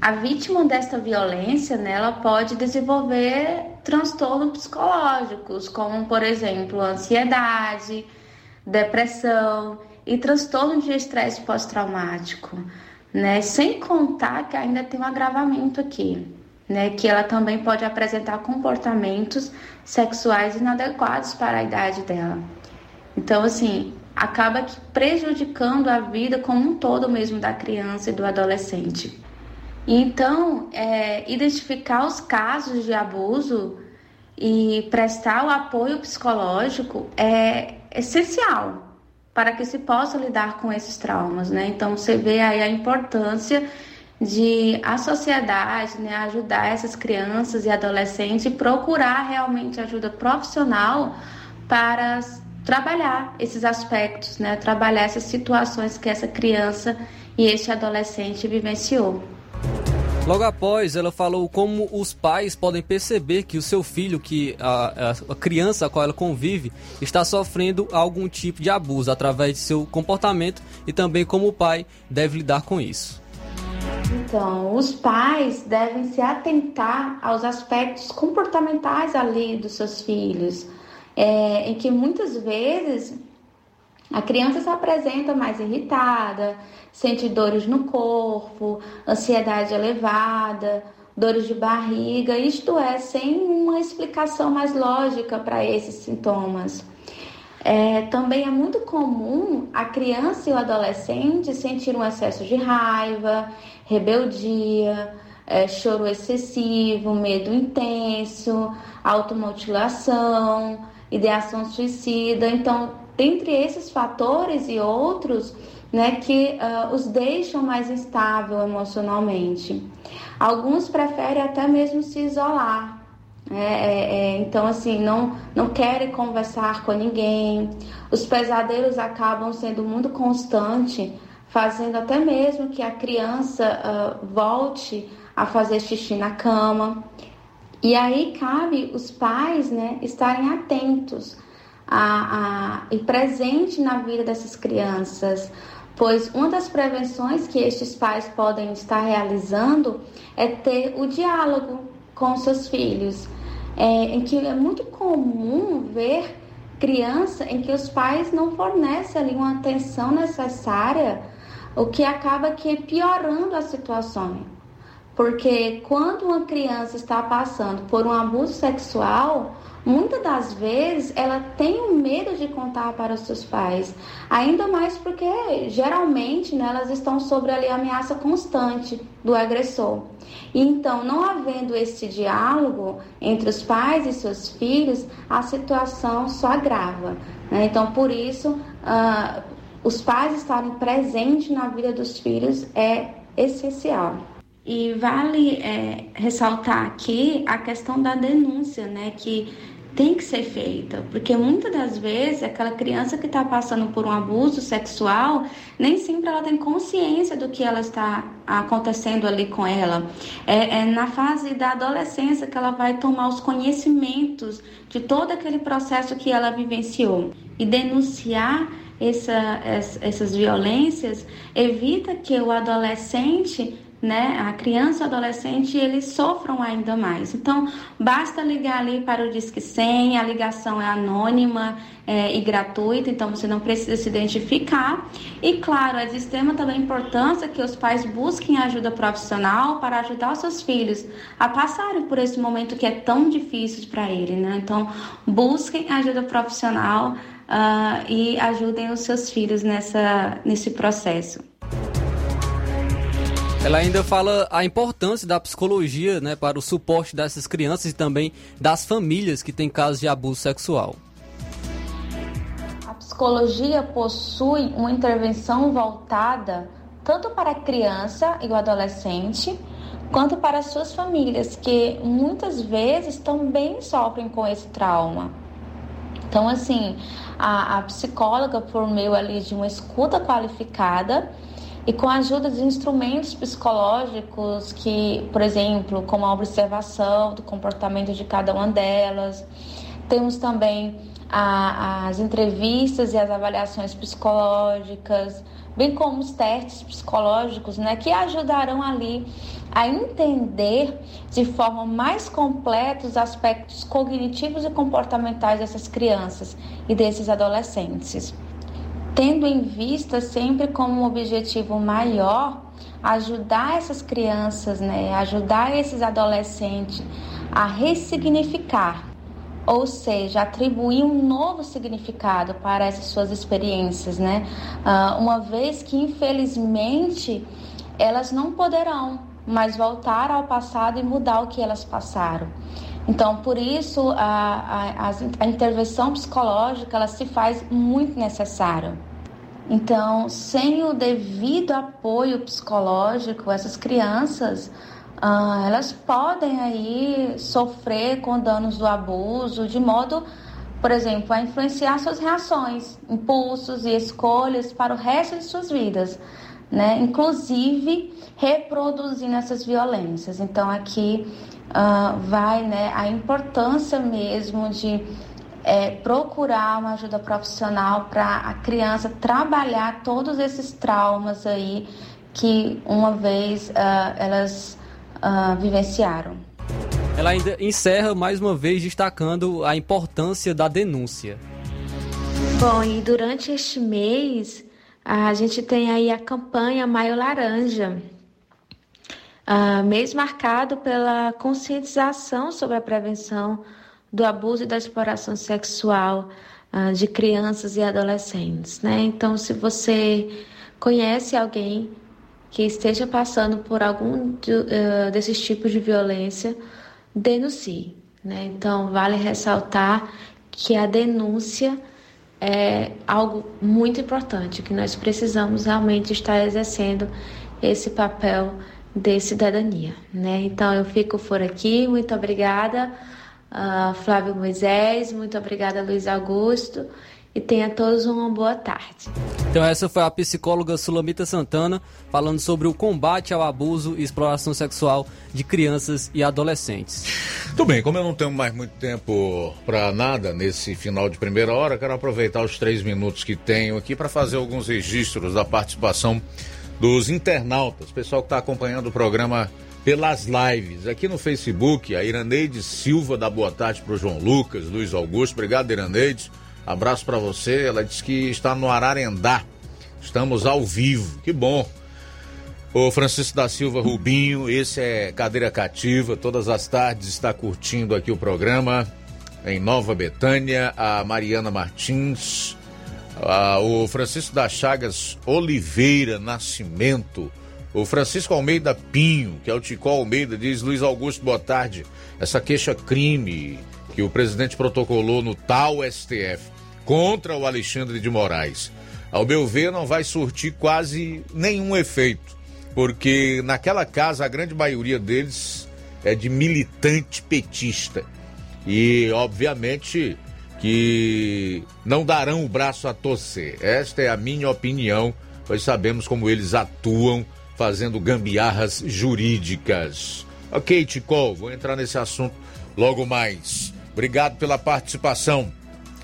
A vítima desta violência, né, ela pode desenvolver transtornos psicológicos, como, por exemplo, ansiedade, depressão e transtorno de estresse pós-traumático, né? Sem contar que ainda tem um agravamento aqui, né? Que ela também pode apresentar comportamentos sexuais inadequados para a idade dela. Então, assim, acaba prejudicando a vida como um todo mesmo da criança e do adolescente. Então, é, identificar os casos de abuso e prestar o apoio psicológico é essencial para que se possa lidar com esses traumas, né? Então, você vê aí a importância de a sociedade né, ajudar essas crianças e adolescentes e procurar realmente ajuda profissional para trabalhar esses aspectos, né? Trabalhar essas situações que essa criança e este adolescente vivenciou. Logo após, ela falou como os pais podem perceber que o seu filho, que a, a, criança a qual ela convive, está sofrendo algum tipo de abuso através de seu comportamento e também como o pai deve lidar com isso. Então, os pais devem se atentar aos aspectos comportamentais ali dos seus filhos, é, em que muitas vezes a criança se apresenta mais irritada, sente dores no corpo, ansiedade elevada, dores de barriga, isto é, sem uma explicação mais lógica para esses sintomas. É, também é muito comum a criança e o adolescente sentir um excesso de raiva, rebeldia, é, choro excessivo, medo intenso, automutilação, ideação suicida. Então, dentre esses fatores e outros, né, que uh, os deixam mais instável emocionalmente. Alguns preferem até mesmo se isolar. Né, é, é, então, assim, não, não querem conversar com ninguém. Os pesadelos acabam sendo muito constantes, fazendo até mesmo que a criança uh, volte a fazer xixi na cama. E aí cabe os pais né, estarem atentos a, a, e presente na vida dessas crianças, pois uma das prevenções que estes pais podem estar realizando é ter o diálogo com seus filhos, é, em que é muito comum ver criança em que os pais não fornecem ali uma atenção necessária, o que acaba que piorando a situação. Porque quando uma criança está passando por um abuso sexual, muitas das vezes ela tem um medo de contar para os seus pais, ainda mais porque geralmente né, elas estão sob ali a ameaça constante do agressor. Então, não havendo esse diálogo entre os pais e seus filhos, a situação só agrava. Né? Então, por isso, uh, os pais estarem presentes na vida dos filhos é essencial. e vale é, ressaltar aqui a questão da denúncia, né? Que tem que ser feita, porque muitas das vezes aquela criança que está passando por um abuso sexual, nem sempre ela tem consciência do que ela está acontecendo ali com ela. É, é na fase da adolescência que ela vai tomar os conhecimentos de todo aquele processo que ela vivenciou e denunciar essa, essas violências evita que o adolescente né, a criança e o adolescente, eles sofram ainda mais. Então, basta ligar ali para o Disque 100, a ligação é anônima é, e gratuita, então você não precisa se identificar. E, claro, existe também a importância que os pais busquem ajuda profissional para ajudar os seus filhos a passarem por esse momento que é tão difícil para ele, né? Então, busquem ajuda profissional uh, e ajudem os seus filhos nessa, nesse processo. Ela ainda fala a importância da psicologia né, para o suporte dessas crianças e também das famílias que têm casos de abuso sexual. A psicologia possui uma intervenção voltada tanto para a criança e o adolescente, quanto para suas famílias, que muitas vezes também sofrem com esse trauma. Então, assim, a, a psicóloga, por meio ali de uma escuta qualificada, e com a ajuda de instrumentos psicológicos que, por exemplo, como a observação do comportamento de cada uma delas. Temos também a, as entrevistas e as avaliações psicológicas, bem como os testes psicológicos, né, que ajudarão ali a entender de forma mais completa os aspectos cognitivos e comportamentais dessas crianças e desses adolescentes. Tendo em vista sempre como objetivo maior ajudar essas crianças, né, ajudar esses adolescentes a ressignificar, ou seja, atribuir um novo significado para essas suas experiências, né? Uh, uma vez que infelizmente elas não poderão mais voltar ao passado e mudar o que elas passaram. Então, por isso, a, a, a intervenção psicológica ela se faz muito necessária. Então, sem o devido apoio psicológico, essas crianças ah, elas podem aí sofrer com danos do abuso, de modo, por exemplo, a influenciar suas reações, impulsos e escolhas para o resto de suas vidas, né? Inclusive reproduzindo essas violências. Então aqui uh, vai né, a importância mesmo de é, procurar uma ajuda profissional para a criança trabalhar todos esses traumas aí que uma vez uh, elas uh, vivenciaram. Ela ainda encerra mais uma vez destacando a importância da denúncia. Bom, e durante este mês a gente tem aí a campanha Maio Laranja, uh, mês marcado pela conscientização sobre a prevenção do abuso e da exploração sexual uh, de crianças e adolescentes, né? Então, se você conhece alguém que esteja passando por algum de, uh, desses tipos de violência, denuncie, né? Então, vale ressaltar que a denúncia é algo muito importante, que nós precisamos realmente estar exercendo esse papel de cidadania, né? Então, eu fico por aqui, muito obrigada uh, Flávio Moisés, muito obrigada Luiz Augusto e tenha todos uma boa tarde. Então essa foi a psicóloga Sulamita Santana falando sobre o combate ao abuso e exploração sexual de crianças e adolescentes. Tudo bem, como eu não tenho mais muito tempo para nada nesse final de primeira hora, quero aproveitar os três minutos que tenho aqui para fazer alguns registros da participação dos internautas, pessoal que está acompanhando o programa pelas lives. Aqui no Facebook, a Iraneide Silva dá boa tarde para o João Lucas, Luiz Augusto. Obrigado, Iraneide. Abraço para você. Ela diz que está no Ararendá. Estamos ao vivo. Que bom. O Francisco da Silva Rubinho, esse é Cadeira Cativa. Todas as tardes está curtindo aqui o programa em Nova Betânia. A Mariana Martins. o Francisco da Chagas Oliveira Nascimento o Francisco Almeida Pinho, que é o Tico Almeida, diz: Luiz Augusto, boa tarde. Essa queixa-crime que o presidente protocolou no tal STF contra o Alexandre de Moraes, ao meu ver, não vai surtir quase nenhum efeito. porque naquela casa a grande maioria deles é de militante petista. E, obviamente, que não darão o braço a torcer. Esta é a minha opinião, pois sabemos como eles atuam fazendo gambiarras jurídicas. Ok, Tico, vou entrar nesse assunto logo mais. Obrigado pela participação.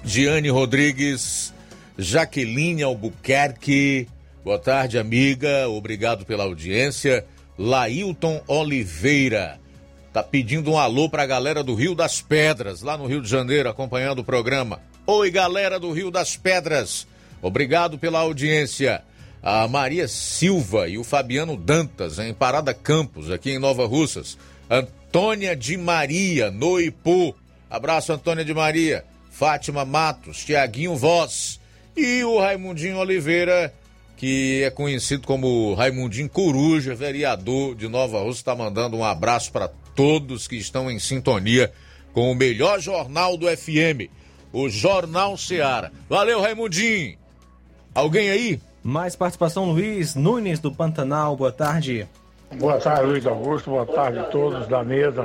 Giane Rodrigues, Jaqueline Albuquerque, boa tarde, amiga. Obrigado pela audiência. Lailton Oliveira, tá pedindo um alô pra galera do Rio das Pedras, lá no Rio de Janeiro, acompanhando o programa. Oi, galera do Rio das Pedras. Obrigado pela audiência. A Maria Silva e o Fabiano Dantas, em Parada Campos, aqui em Nova Russas. Antônia de Maria, no Ipu. Abraço, Antônia de Maria. Fátima Matos, Tiaguinho Voz e o Raimundinho Oliveira, que é conhecido como Raimundinho Coruja, vereador de Nova Rússia, está mandando um abraço para todos que estão em sintonia com o melhor jornal do FM, o Jornal Seara. Valeu, Raimundinho! Alguém aí? Mais participação, Luiz Nunes do Pantanal, boa tarde. Boa tarde, Luiz Augusto. Boa tarde a todos da mesa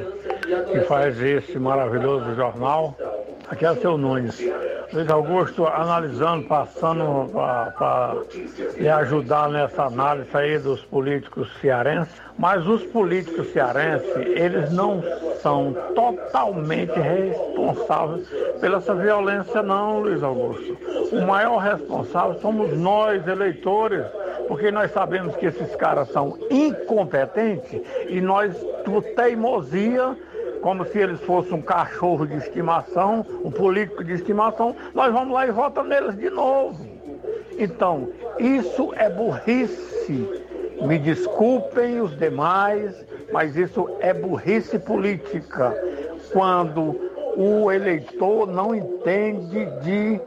que faz esse maravilhoso jornal. Aqui é o seu Nunes. Luiz Augusto, analisando, passando para lhe ajudar nessa análise aí dos políticos cearenses, mas os políticos cearenses, eles não são totalmente responsáveis pela essa violência não, Luiz Augusto. O maior responsável somos nós, eleitores, porque nós sabemos que esses caras são incompetentes e nós, por teimosia, como se eles fossem um cachorro de estimação, um político de estimação, nós vamos lá e votamos neles de novo. Então, isso é burrice. Me desculpem os demais, mas isso é burrice política. Quando o eleitor não entende de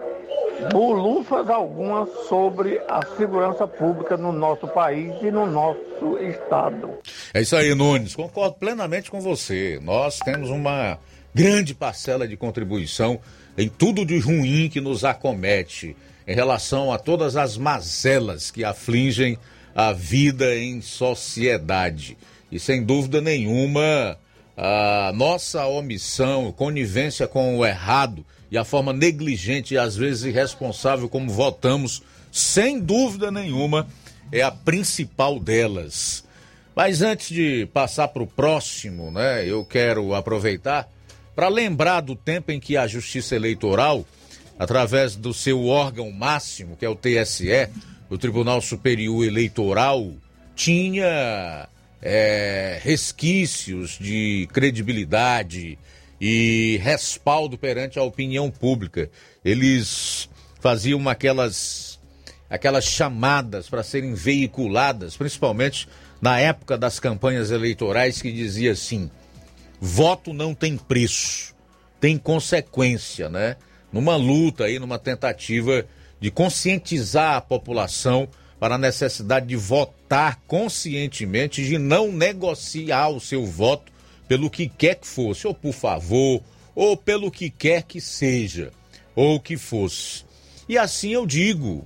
bolufas algumas sobre a segurança pública no nosso país e no nosso estado. É isso aí, Nunes. Concordo plenamente com você. Nós temos uma grande parcela de contribuição em tudo de ruim que nos acomete em relação a todas as mazelas que afligem a vida em sociedade. E sem dúvida nenhuma, a nossa omissão, conivência com o errado e a forma negligente e às vezes irresponsável como votamos, sem dúvida nenhuma, é a principal delas. Mas antes de passar para o próximo, né, eu quero aproveitar para lembrar do tempo em que a Justiça Eleitoral, através do seu órgão máximo, que é o TSE, o Tribunal Superior Eleitoral, tinha é, resquícios de credibilidade, e respaldo perante a opinião pública. Eles faziam aquelas, aquelas chamadas para serem veiculadas, principalmente na época das campanhas eleitorais, que dizia assim: voto não tem preço, tem consequência, né? Numa luta aí, numa tentativa de conscientizar a população para a necessidade de votar conscientemente, de não negociar o seu voto pelo que quer que fosse, ou por favor, ou pelo que quer que seja, ou que fosse. E assim eu digo: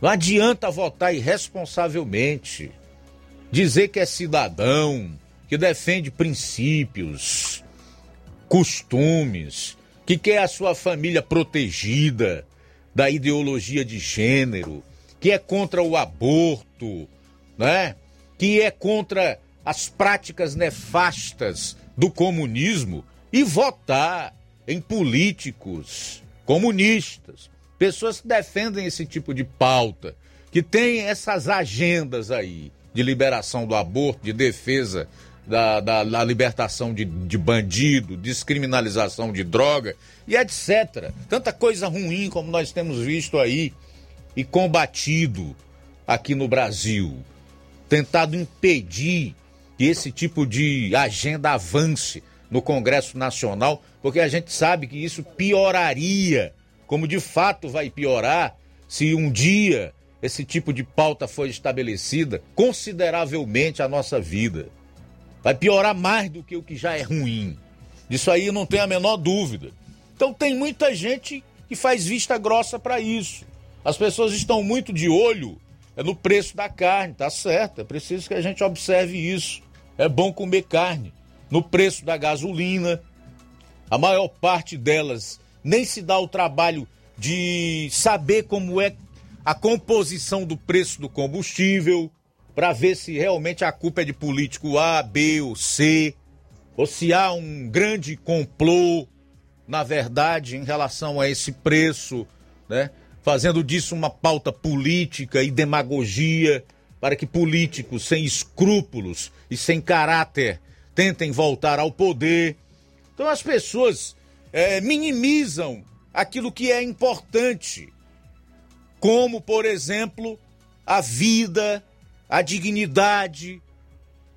não adianta votar irresponsavelmente, dizer que é cidadão, que defende princípios, costumes, que quer a sua família protegida da ideologia de gênero, que é contra o aborto, né? Que é contra as práticas nefastas do comunismo e votar em políticos comunistas, pessoas que defendem esse tipo de pauta, que têm essas agendas aí de liberação do aborto, de defesa da, da, da libertação de, de bandido, descriminalização de droga e etc. Tanta coisa ruim como nós temos visto aí e combatido aqui no Brasil, tentado impedir que esse tipo de agenda avance no Congresso Nacional, porque a gente sabe que isso pioraria, como de fato vai piorar, se um dia esse tipo de pauta for estabelecida, consideravelmente a nossa vida. Vai piorar mais do que o que já é ruim. Disso aí não tenho a menor dúvida. Então tem muita gente que faz vista grossa para isso. As pessoas estão muito de olho é no preço da carne, tá certo. É preciso que a gente observe isso. É bom comer carne. No preço da gasolina, a maior parte delas nem se dá o trabalho de saber como é a composição do preço do combustível, para ver se realmente a culpa é de político A, B ou C, ou se há um grande complô, na verdade, em relação a esse preço, né? Fazendo disso uma pauta política e demagogia para que políticos sem escrúpulos e sem caráter tentem voltar ao poder. Então as pessoas é, minimizam aquilo que é importante, como, por exemplo, a vida, a dignidade,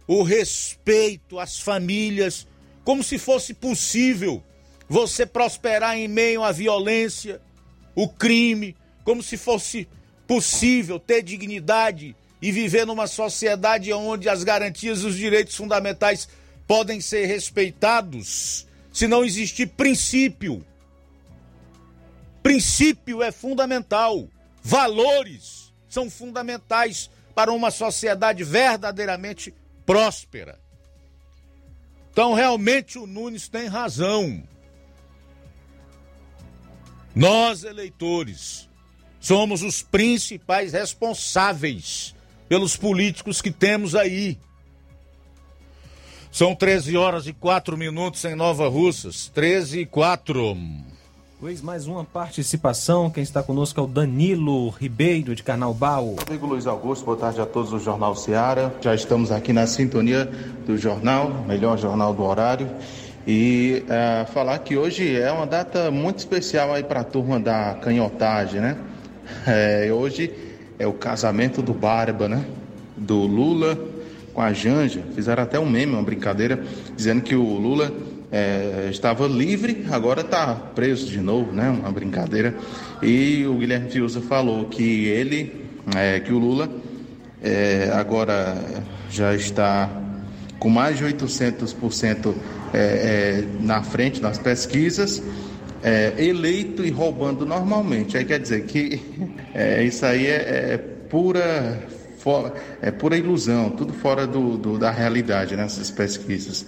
o respeito às famílias, como se fosse possível você prosperar em meio à violência, o crime, como se fosse possível ter dignidade e viver numa sociedade onde as garantias e os direitos fundamentais podem ser respeitados, se não existir princípio. Princípio é fundamental, valores são fundamentais para uma sociedade verdadeiramente próspera. Então, realmente, o Nunes tem razão. Nós, eleitores, somos os principais responsáveis pelos políticos que temos aí. São 13 horas e 4 minutos em Nova Russas. 13 e 4. Luiz, mais uma participação. Quem está conosco é o Danilo Ribeiro, de Carnaubal. Amigo Luiz Augusto, boa tarde a todos do Jornal Seara. Já estamos aqui na sintonia do jornal, melhor jornal do horário. E uh, falar que hoje é uma data muito especial aí para a turma da canhotagem, né? É, hoje é o casamento do Barba, né? Do Lula com a Janja. Fizeram até um meme, uma brincadeira, dizendo que o Lula é, estava livre, agora está preso de novo, né? Uma brincadeira. E o Guilherme Fiuza falou que ele, é, que o Lula é, agora já está com mais de 800% é, é, na frente nas pesquisas, é, eleito e roubando normalmente. Aí quer dizer que isso aí é, pura é pura ilusão, tudo fora do, do da realidade nessas pesquisas.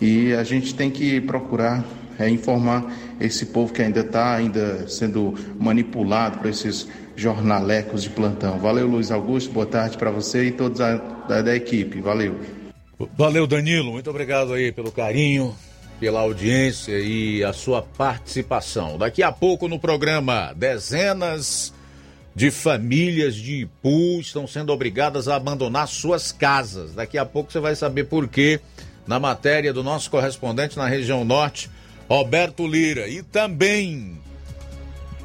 E a gente tem que procurar é, informar esse povo que ainda está ainda sendo manipulado por esses jornalecos de plantão. Valeu, Luiz Augusto, boa tarde para você e todos da, da, da equipe. Valeu. Valeu, Danilo. Muito obrigado aí pelo carinho, pela audiência e a sua participação. Daqui a pouco no programa, dezenas de famílias de Ipu estão sendo obrigadas a abandonar suas casas. Daqui a pouco você vai saber por quê na matéria do nosso correspondente na região norte, Roberto Lira. E também,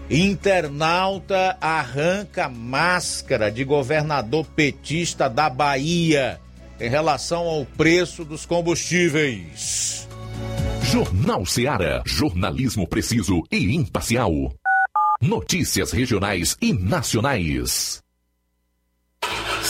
internauta arranca máscara de governador petista da Bahia em relação ao preço dos combustíveis. Jornal Seara. Jornalismo preciso e imparcial. Notícias regionais e nacionais.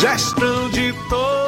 Gestão de todos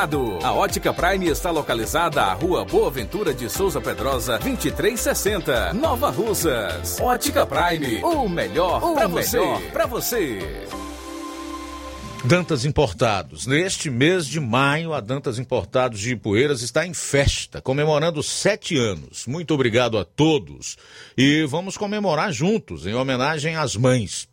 A Ótica Prime está localizada à Rua Boa Ventura de Souza Pedrosa, 2360, Nova Russas. Ótica Prime, o melhor para você. Pra você. Dantas Importados. Neste mês de maio, a Dantas Importados de Ipueiras está em festa, comemorando sete anos. Muito obrigado a todos. E vamos comemorar juntos, em homenagem às mães.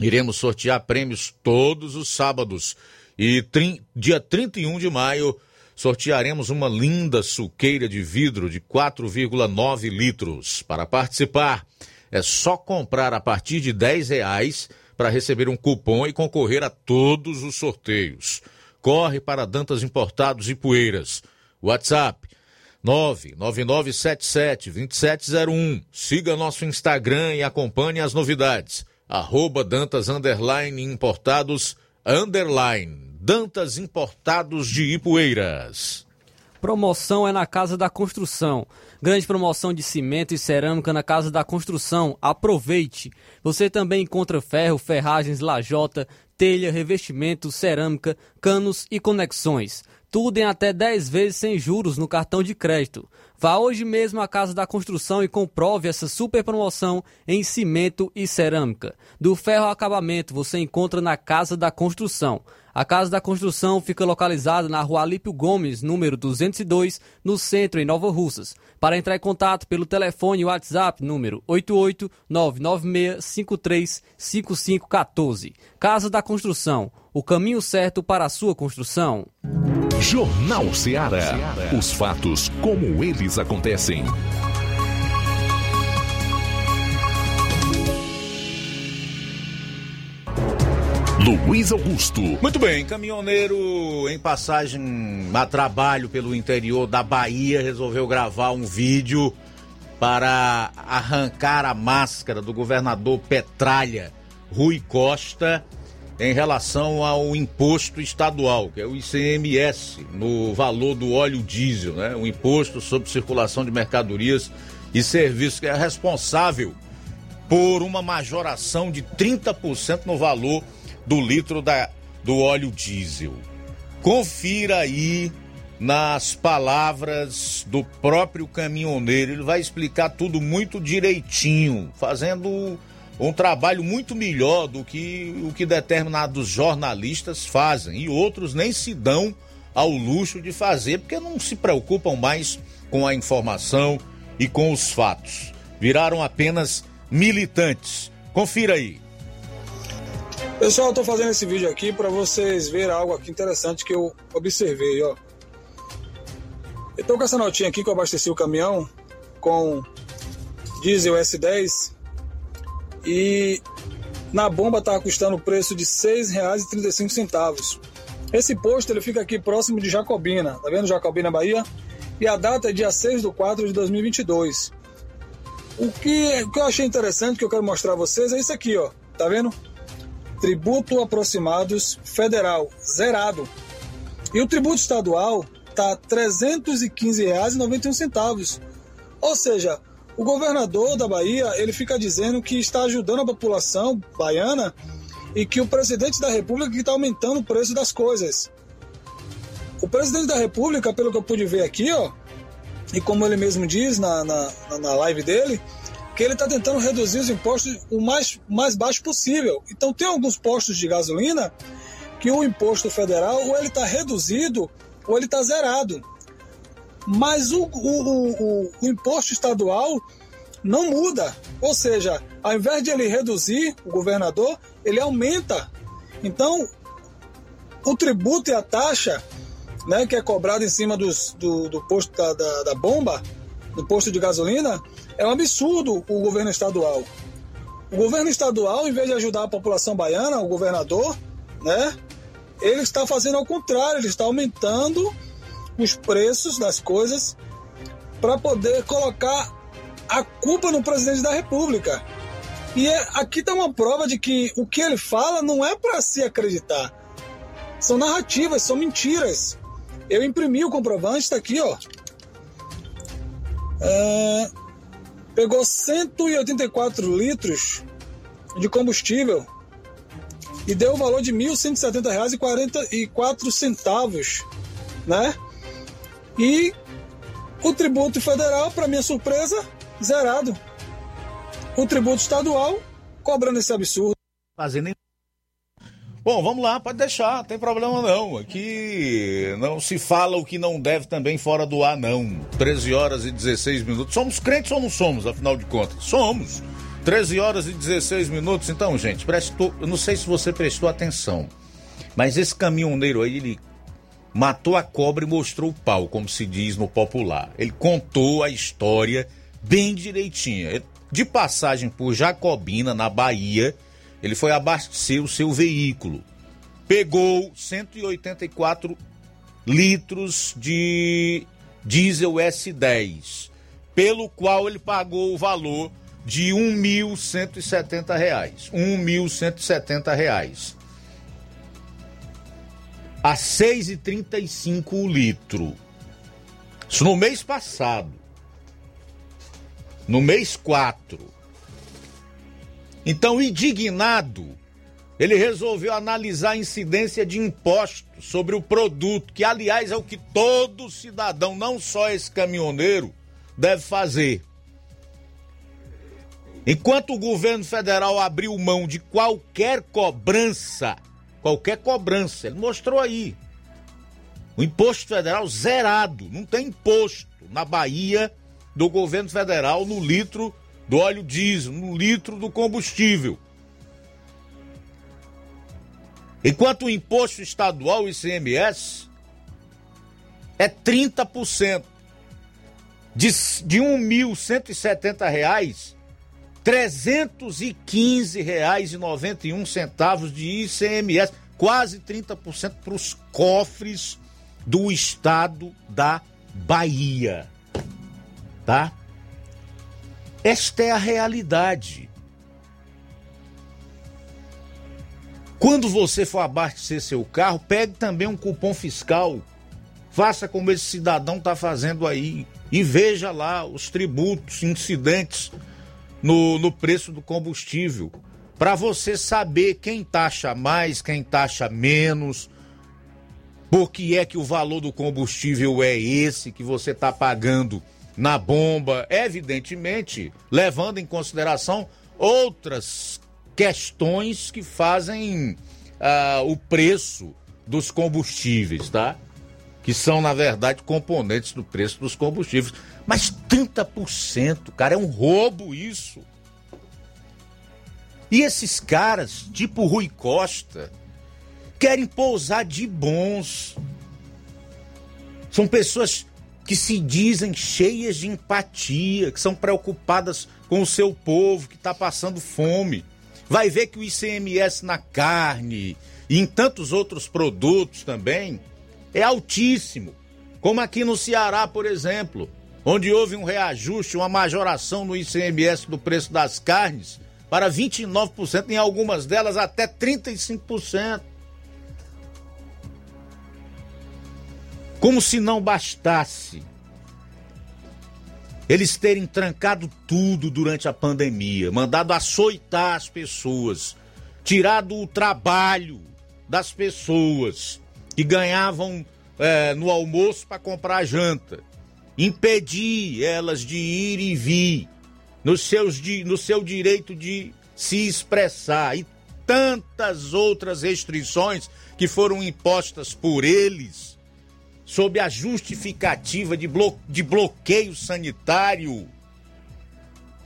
Iremos sortear prêmios todos os sábados. E trin- dia 31 de maio, sortearemos uma linda suqueira de vidro de 4,9 litros. Para participar, é só comprar a partir de 10 reais para receber um cupom e concorrer a todos os sorteios. Corre para Dantas Importados e Poeiras. WhatsApp 999772701. Siga nosso Instagram e acompanhe as novidades. Arroba Dantas Underline Importados Underline. Dantas Importados de Ipueiras. Promoção é na Casa da Construção. Grande promoção de cimento e cerâmica na Casa da Construção. Aproveite! Você também encontra ferro, ferragens, lajota, telha, revestimento, cerâmica, canos e conexões. Tudo em até 10 vezes sem juros no cartão de crédito. Vá hoje mesmo à Casa da Construção e comprove essa super promoção em cimento e cerâmica. Do ferro ao acabamento você encontra na Casa da Construção. A Casa da Construção fica localizada na Rua Alípio Gomes, número 202, no centro, em Nova Russas. Para entrar em contato pelo telefone e WhatsApp, número 88996535514. Casa da Construção, o caminho certo para a sua construção. Jornal Ceará. Os fatos como eles acontecem. Luiz Augusto. Muito bem, caminhoneiro em passagem a trabalho pelo interior da Bahia resolveu gravar um vídeo para arrancar a máscara do governador Petralha, Rui Costa, em relação ao imposto estadual, que é o ICMS, no valor do óleo diesel, né? O imposto sobre circulação de mercadorias e serviços, que é responsável por uma majoração de 30% no valor do litro da, do óleo diesel. Confira aí nas palavras do próprio caminhoneiro. Ele vai explicar tudo muito direitinho, fazendo um trabalho muito melhor do que o que determinados jornalistas fazem e outros nem se dão ao luxo de fazer porque não se preocupam mais com a informação e com os fatos. Viraram apenas militantes. Confira aí. Pessoal, eu tô fazendo esse vídeo aqui para vocês verem algo aqui interessante que eu observei, ó. Eu tô com essa notinha aqui que eu abasteci o caminhão com diesel S10 e na bomba tá custando o preço de R$ 6,35. Esse posto ele fica aqui próximo de Jacobina, tá vendo Jacobina, Bahia? E a data é dia 6 de 4 de 2022. O que, o que eu achei interessante que eu quero mostrar a vocês é isso aqui, ó. Tá vendo? Tributo aproximados federal, zerado. E o tributo estadual tá R$ 315,91. Ou seja, o governador da Bahia, ele fica dizendo que está ajudando a população baiana e que o presidente da República está aumentando o preço das coisas. O presidente da República, pelo que eu pude ver aqui, ó, e como ele mesmo diz na, na, na live dele, que ele está tentando reduzir os impostos o mais, mais baixo possível. Então tem alguns postos de gasolina que o imposto federal ou ele está reduzido ou ele está zerado. Mas o, o, o, o imposto estadual não muda. Ou seja, ao invés de ele reduzir, o governador, ele aumenta. Então, o tributo e a taxa né, que é cobrado em cima dos, do, do posto da, da, da, bomba, do posto de gasolina, é um absurdo o governo estadual. O governo estadual, em vez de ajudar a população baiana, o governador, né, ele está fazendo ao contrário, ele está aumentando os preços das coisas para poder colocar a culpa no presidente da República. E é, aqui está uma prova de que o que ele fala não é para se acreditar. São narrativas, são mentiras. Eu imprimi o comprovante, está aqui, ó. É, pegou 184 litros de combustível e deu o valor de R$ 1.170,44, né? E o tributo federal, para minha surpresa, zerado. O tributo estadual cobrando esse absurdo. Fazendo Bom, vamos lá, pode deixar, não tem problema não. Aqui não se fala o que não deve também fora do ar, não. 13 horas e 16 minutos. Somos crentes ou não somos, afinal de contas? Somos. 13 horas e 16 minutos. Então, gente, prestou, eu não sei se você prestou atenção, mas esse caminhoneiro aí, ele matou a cobra e mostrou o pau, como se diz no popular. Ele contou a história bem direitinha. De passagem por Jacobina, na Bahia, ele foi abastecer o seu veículo. Pegou 184 litros de diesel S10, pelo qual ele pagou o valor de R$ 1.170. R$ 1.170. A 6,35 o litro. Isso no mês passado. No mês 4. Então, indignado, ele resolveu analisar a incidência de impostos sobre o produto, que aliás é o que todo cidadão, não só esse caminhoneiro, deve fazer. Enquanto o governo federal abriu mão de qualquer cobrança, qualquer cobrança, ele mostrou aí. O imposto federal zerado, não tem imposto na Bahia do governo federal no litro do óleo diesel, no litro do combustível. Enquanto o imposto estadual, ICMS, é 30%. De, de R$ 1.170, R$ 315,91 de ICMS, quase 30% para os cofres do estado da Bahia. Tá? Esta é a realidade. Quando você for abastecer seu carro, pegue também um cupom fiscal. Faça como esse cidadão está fazendo aí. E veja lá os tributos incidentes no, no preço do combustível. Para você saber quem taxa mais, quem taxa menos. Por que é que o valor do combustível é esse que você está pagando na bomba? Evidentemente, levando em consideração outras questões que fazem ah, o preço dos combustíveis, tá? Que são, na verdade, componentes do preço dos combustíveis. Mas 30%, cara, é um roubo isso. E esses caras, tipo Rui Costa, querem pousar de bons. São pessoas que se dizem cheias de empatia, que são preocupadas com o seu povo que está passando fome vai ver que o ICMS na carne e em tantos outros produtos também é altíssimo. Como aqui no Ceará, por exemplo, onde houve um reajuste, uma majoração no ICMS do preço das carnes para 29%, em algumas delas até 35%. Como se não bastasse eles terem trancado tudo durante a pandemia, mandado açoitar as pessoas, tirado o trabalho das pessoas que ganhavam é, no almoço para comprar janta, impedir elas de ir e vir nos seus, no seu direito de se expressar. E tantas outras restrições que foram impostas por eles sob a justificativa de, blo de bloqueio sanitário,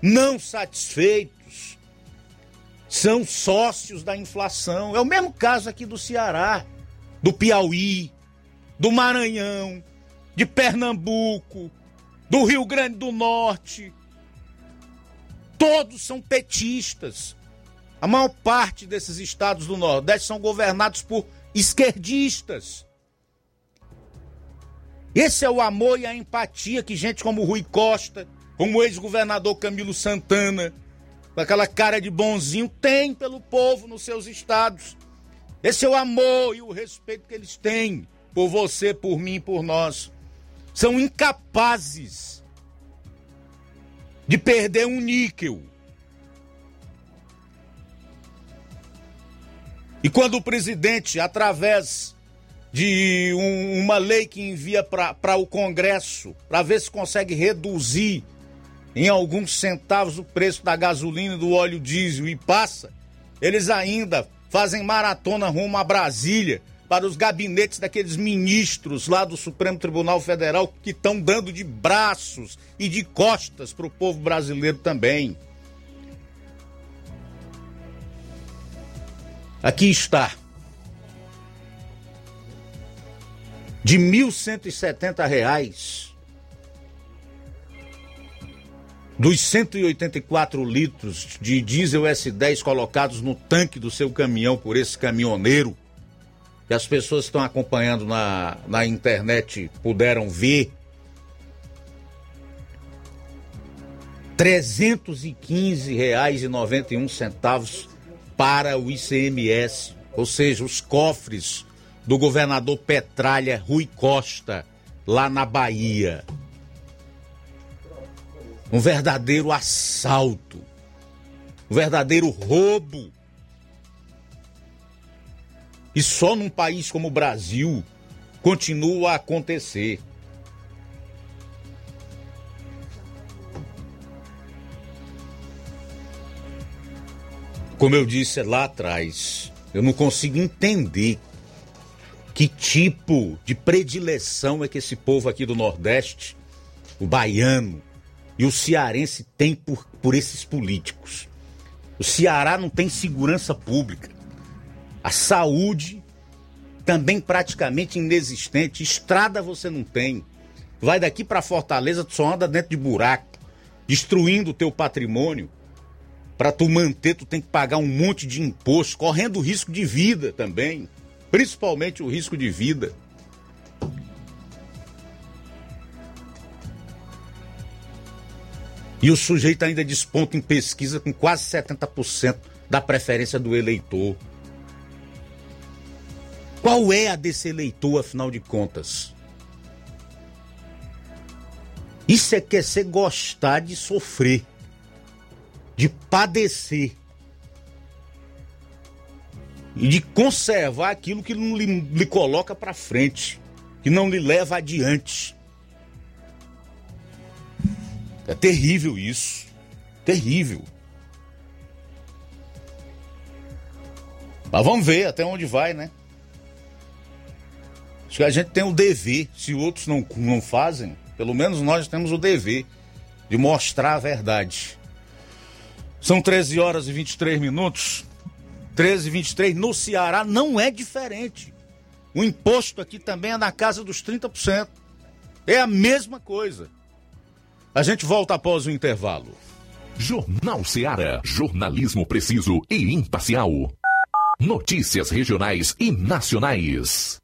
não satisfeitos, são sócios da inflação. É o mesmo caso aqui do Ceará, do Piauí, do Maranhão, de Pernambuco, do Rio Grande do Norte. Todos são petistas. A maior parte desses estados do Nordeste são governados por esquerdistas. Esse é o amor e a empatia que gente como Rui Costa, como o ex-governador Camilo Santana, com aquela cara de bonzinho, tem pelo povo nos seus estados. Esse é o amor e o respeito que eles têm por você, por mim, por nós. São incapazes de perder um níquel. E quando o presidente, através de um, uma lei que envia para o Congresso para ver se consegue reduzir em alguns centavos o preço da gasolina e do óleo diesel e passa, eles ainda fazem maratona rumo a Brasília para os gabinetes daqueles ministros lá do Supremo Tribunal Federal que estão dando de braços e de costas para o povo brasileiro também. Aqui está. De 1.170 reais. Dos 184 litros de diesel S10 colocados no tanque do seu caminhão por esse caminhoneiro, que as pessoas que estão acompanhando na, na internet puderam ver, R$ 315,91 para o ICMS, ou seja, os cofres do governador Petralha Rui Costa, lá na Bahia. Um verdadeiro assalto, um verdadeiro roubo. E só num país como o Brasil continua a acontecer. Como eu disse lá atrás, eu não consigo entender que tipo de predileção é que esse povo aqui do Nordeste, o baiano e o cearense tem por, por esses políticos. O Ceará não tem segurança pública. A saúde também praticamente inexistente. Estrada você não tem. Vai daqui para Fortaleza, tu só anda dentro de buraco, destruindo o teu patrimônio. Para tu manter, tu tem que pagar um monte de imposto, correndo risco de vida também principalmente o risco de vida. E o sujeito ainda desponta em pesquisa com quase 70% da preferência do eleitor. Qual é a desse eleitor, afinal de contas? Isso é que é ser gostar de sofrer, de padecer e de conservar aquilo que não lhe, lhe coloca para frente, que não lhe leva adiante. É terrível isso. Terrível. Mas vamos ver até onde vai, né? Acho que a gente tem o dever, se outros não, não fazem, pelo menos nós temos o dever de mostrar a verdade. São 13 horas e 23 minutos. 13 e 23 no Ceará não é diferente. O imposto aqui também é na casa dos 30%. É a mesma coisa. A gente volta após o intervalo. Jornal Ceará, jornalismo preciso e imparcial. Notícias regionais e nacionais.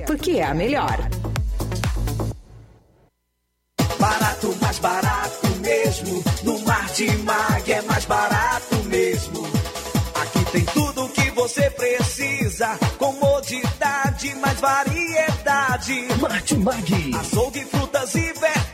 porque é a melhor. Barato, mais barato mesmo. No Martimag é mais barato mesmo. Aqui tem tudo o que você precisa. Comodidade, mais variedade. Martimag. Açougue, frutas e verduras.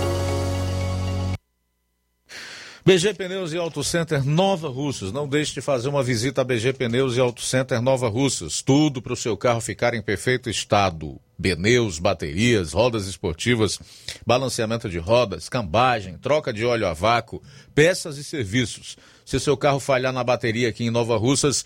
BG Pneus e Auto Center Nova Russas. Não deixe de fazer uma visita a BG Pneus e Auto Center Nova Russas. Tudo para o seu carro ficar em perfeito estado. Pneus, baterias, rodas esportivas, balanceamento de rodas, cambagem, troca de óleo a vácuo, peças e serviços. Se seu carro falhar na bateria aqui em Nova Russas,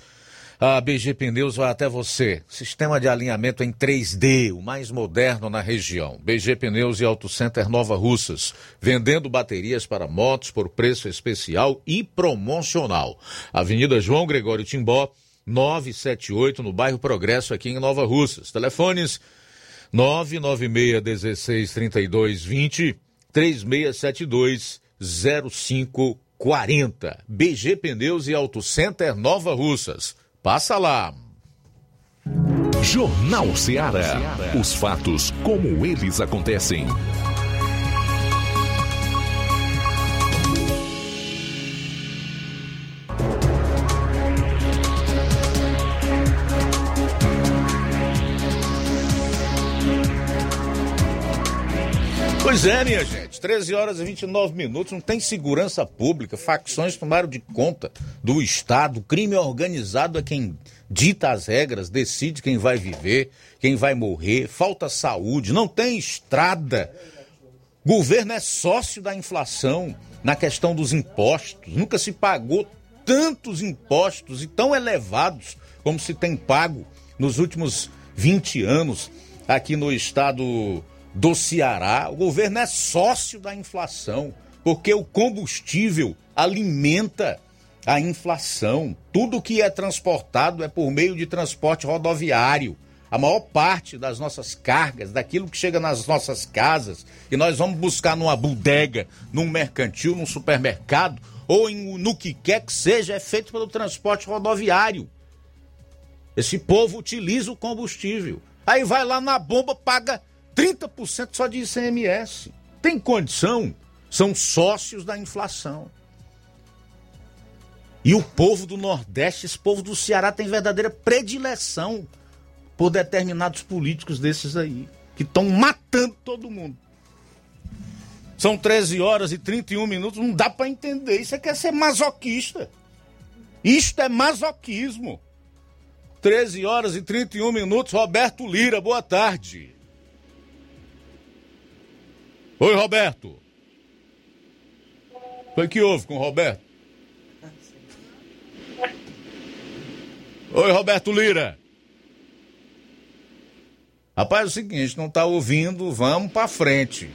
a BG Pneus vai até você. Sistema de alinhamento em 3D, o mais moderno na região. BG Pneus e Auto Center Nova Russas. Vendendo baterias para motos por preço especial e promocional. Avenida João Gregório Timbó, 978, no bairro Progresso, aqui em Nova Russas. Telefones 996 16 32 20 3672 0540. BG Pneus e Auto Center Nova Russas. Passa lá. Jornal Ceará. Os fatos como eles acontecem. Pois é, minha gente. 13 horas e 29 minutos. Não tem segurança pública. Facções tomaram de conta do Estado. Crime organizado é quem dita as regras, decide quem vai viver, quem vai morrer. Falta saúde. Não tem estrada. Governo é sócio da inflação na questão dos impostos. Nunca se pagou tantos impostos e tão elevados como se tem pago nos últimos 20 anos aqui no estado do Ceará, o governo é sócio da inflação, porque o combustível alimenta a inflação. Tudo que é transportado é por meio de transporte rodoviário. A maior parte das nossas cargas, daquilo que chega nas nossas casas, que nós vamos buscar numa bodega, num mercantil, num supermercado, ou em, no que quer que seja, é feito pelo transporte rodoviário. Esse povo utiliza o combustível. Aí vai lá na bomba, paga 30% só de ICMS. Tem condição? São sócios da inflação. E o povo do Nordeste, esse povo do Ceará tem verdadeira predileção por determinados políticos desses aí, que estão matando todo mundo. São 13 horas e 31 minutos, não dá para entender. Isso é quer ser masoquista. Isto é masoquismo. 13 horas e 31 minutos, Roberto Lira, boa tarde. Oi, Roberto. Foi que houve com o Roberto? Oi, Roberto Lira. Rapaz, é o seguinte, não tá ouvindo, vamos pra frente.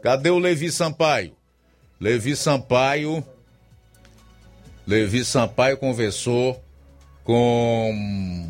Cadê o Levi Sampaio? Levi Sampaio. Levi Sampaio conversou com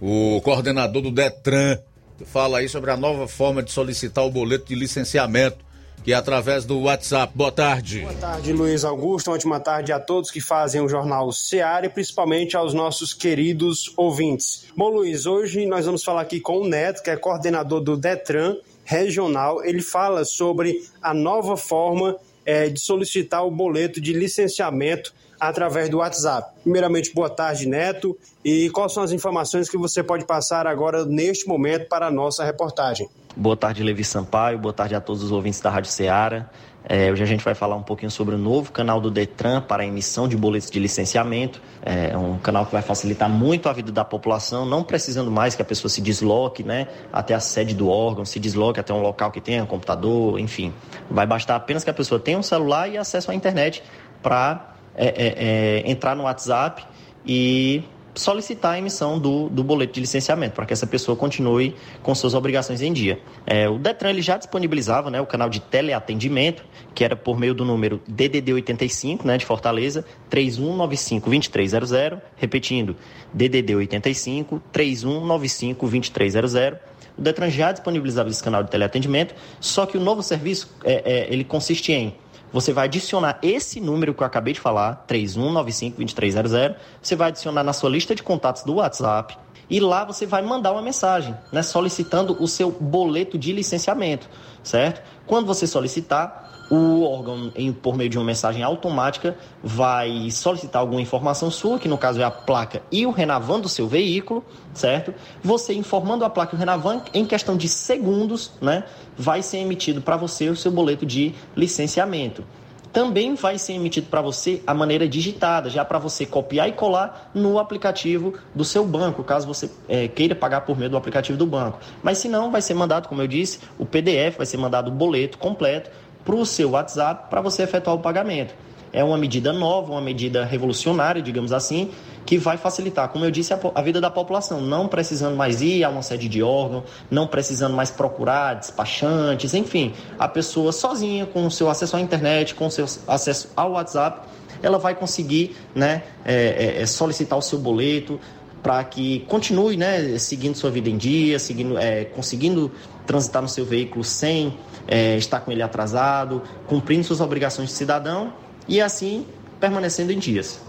o coordenador do Detran, fala aí sobre a nova forma de solicitar o boleto de licenciamento, que é através do WhatsApp. Boa tarde. Boa tarde, Luiz Augusto. Uma ótima tarde a todos que fazem o Jornal Seara e principalmente aos nossos queridos ouvintes. Bom, Luiz, hoje nós vamos falar aqui com o Neto, que é coordenador do Detran regional. Ele fala sobre a nova forma é, de solicitar o boleto de licenciamento através do WhatsApp. Primeiramente, boa tarde, Neto. E quais são as informações que você pode passar agora, neste momento, para a nossa reportagem? Boa tarde, Levi Sampaio. Boa tarde a todos os ouvintes da Rádio Ceará. É, hoje a gente vai falar um pouquinho sobre o novo canal do Detran para a emissão de boletos de licenciamento. É um canal que vai facilitar muito a vida da população, não precisando mais que a pessoa se desloque né, até a sede do órgão, se desloque até um local que tenha computador, enfim. Vai bastar apenas que a pessoa tenha um celular e acesso à internet para é, é, é, entrar no WhatsApp e solicitar a emissão do, do boleto de licenciamento, para que essa pessoa continue com suas obrigações em dia. É, o Detran ele já disponibilizava né, o canal de teleatendimento, que era por meio do número DDD 85, né, de Fortaleza, 3195-2300, repetindo, DDD 85 3195-2300. O Detran já disponibilizava esse canal de teleatendimento, só que o novo serviço é, é, ele consiste em você vai adicionar esse número que eu acabei de falar, 3195-2300, você vai adicionar na sua lista de contatos do WhatsApp e lá você vai mandar uma mensagem, né, solicitando o seu boleto de licenciamento, certo? Quando você solicitar, o órgão, em, por meio de uma mensagem automática, vai solicitar alguma informação sua, que no caso é a placa e o Renavan do seu veículo, certo? Você informando a placa e o Renavan, em questão de segundos, né, vai ser emitido para você o seu boleto de licenciamento. Também vai ser emitido para você a maneira digitada, já para você copiar e colar no aplicativo do seu banco, caso você é, queira pagar por meio do aplicativo do banco. Mas se não, vai ser mandado, como eu disse, o PDF, vai ser mandado o boleto completo para o seu WhatsApp para você efetuar o pagamento. É uma medida nova, uma medida revolucionária, digamos assim, que vai facilitar, como eu disse, a, a, vida da população, não precisando mais ir a uma sede de órgão, não precisando mais procurar despachantes, enfim, a pessoa sozinha, com o seu acesso à internet, com o seu acesso ao WhatsApp, ela vai conseguir né, é, é, é solicitar o seu boleto para que continue né, seguindo sua vida em dia, seguindo, é, conseguindo transitar no seu veículo sem é, estar com ele atrasado, cumprindo suas obrigações de cidadão e assim permanecendo em dias.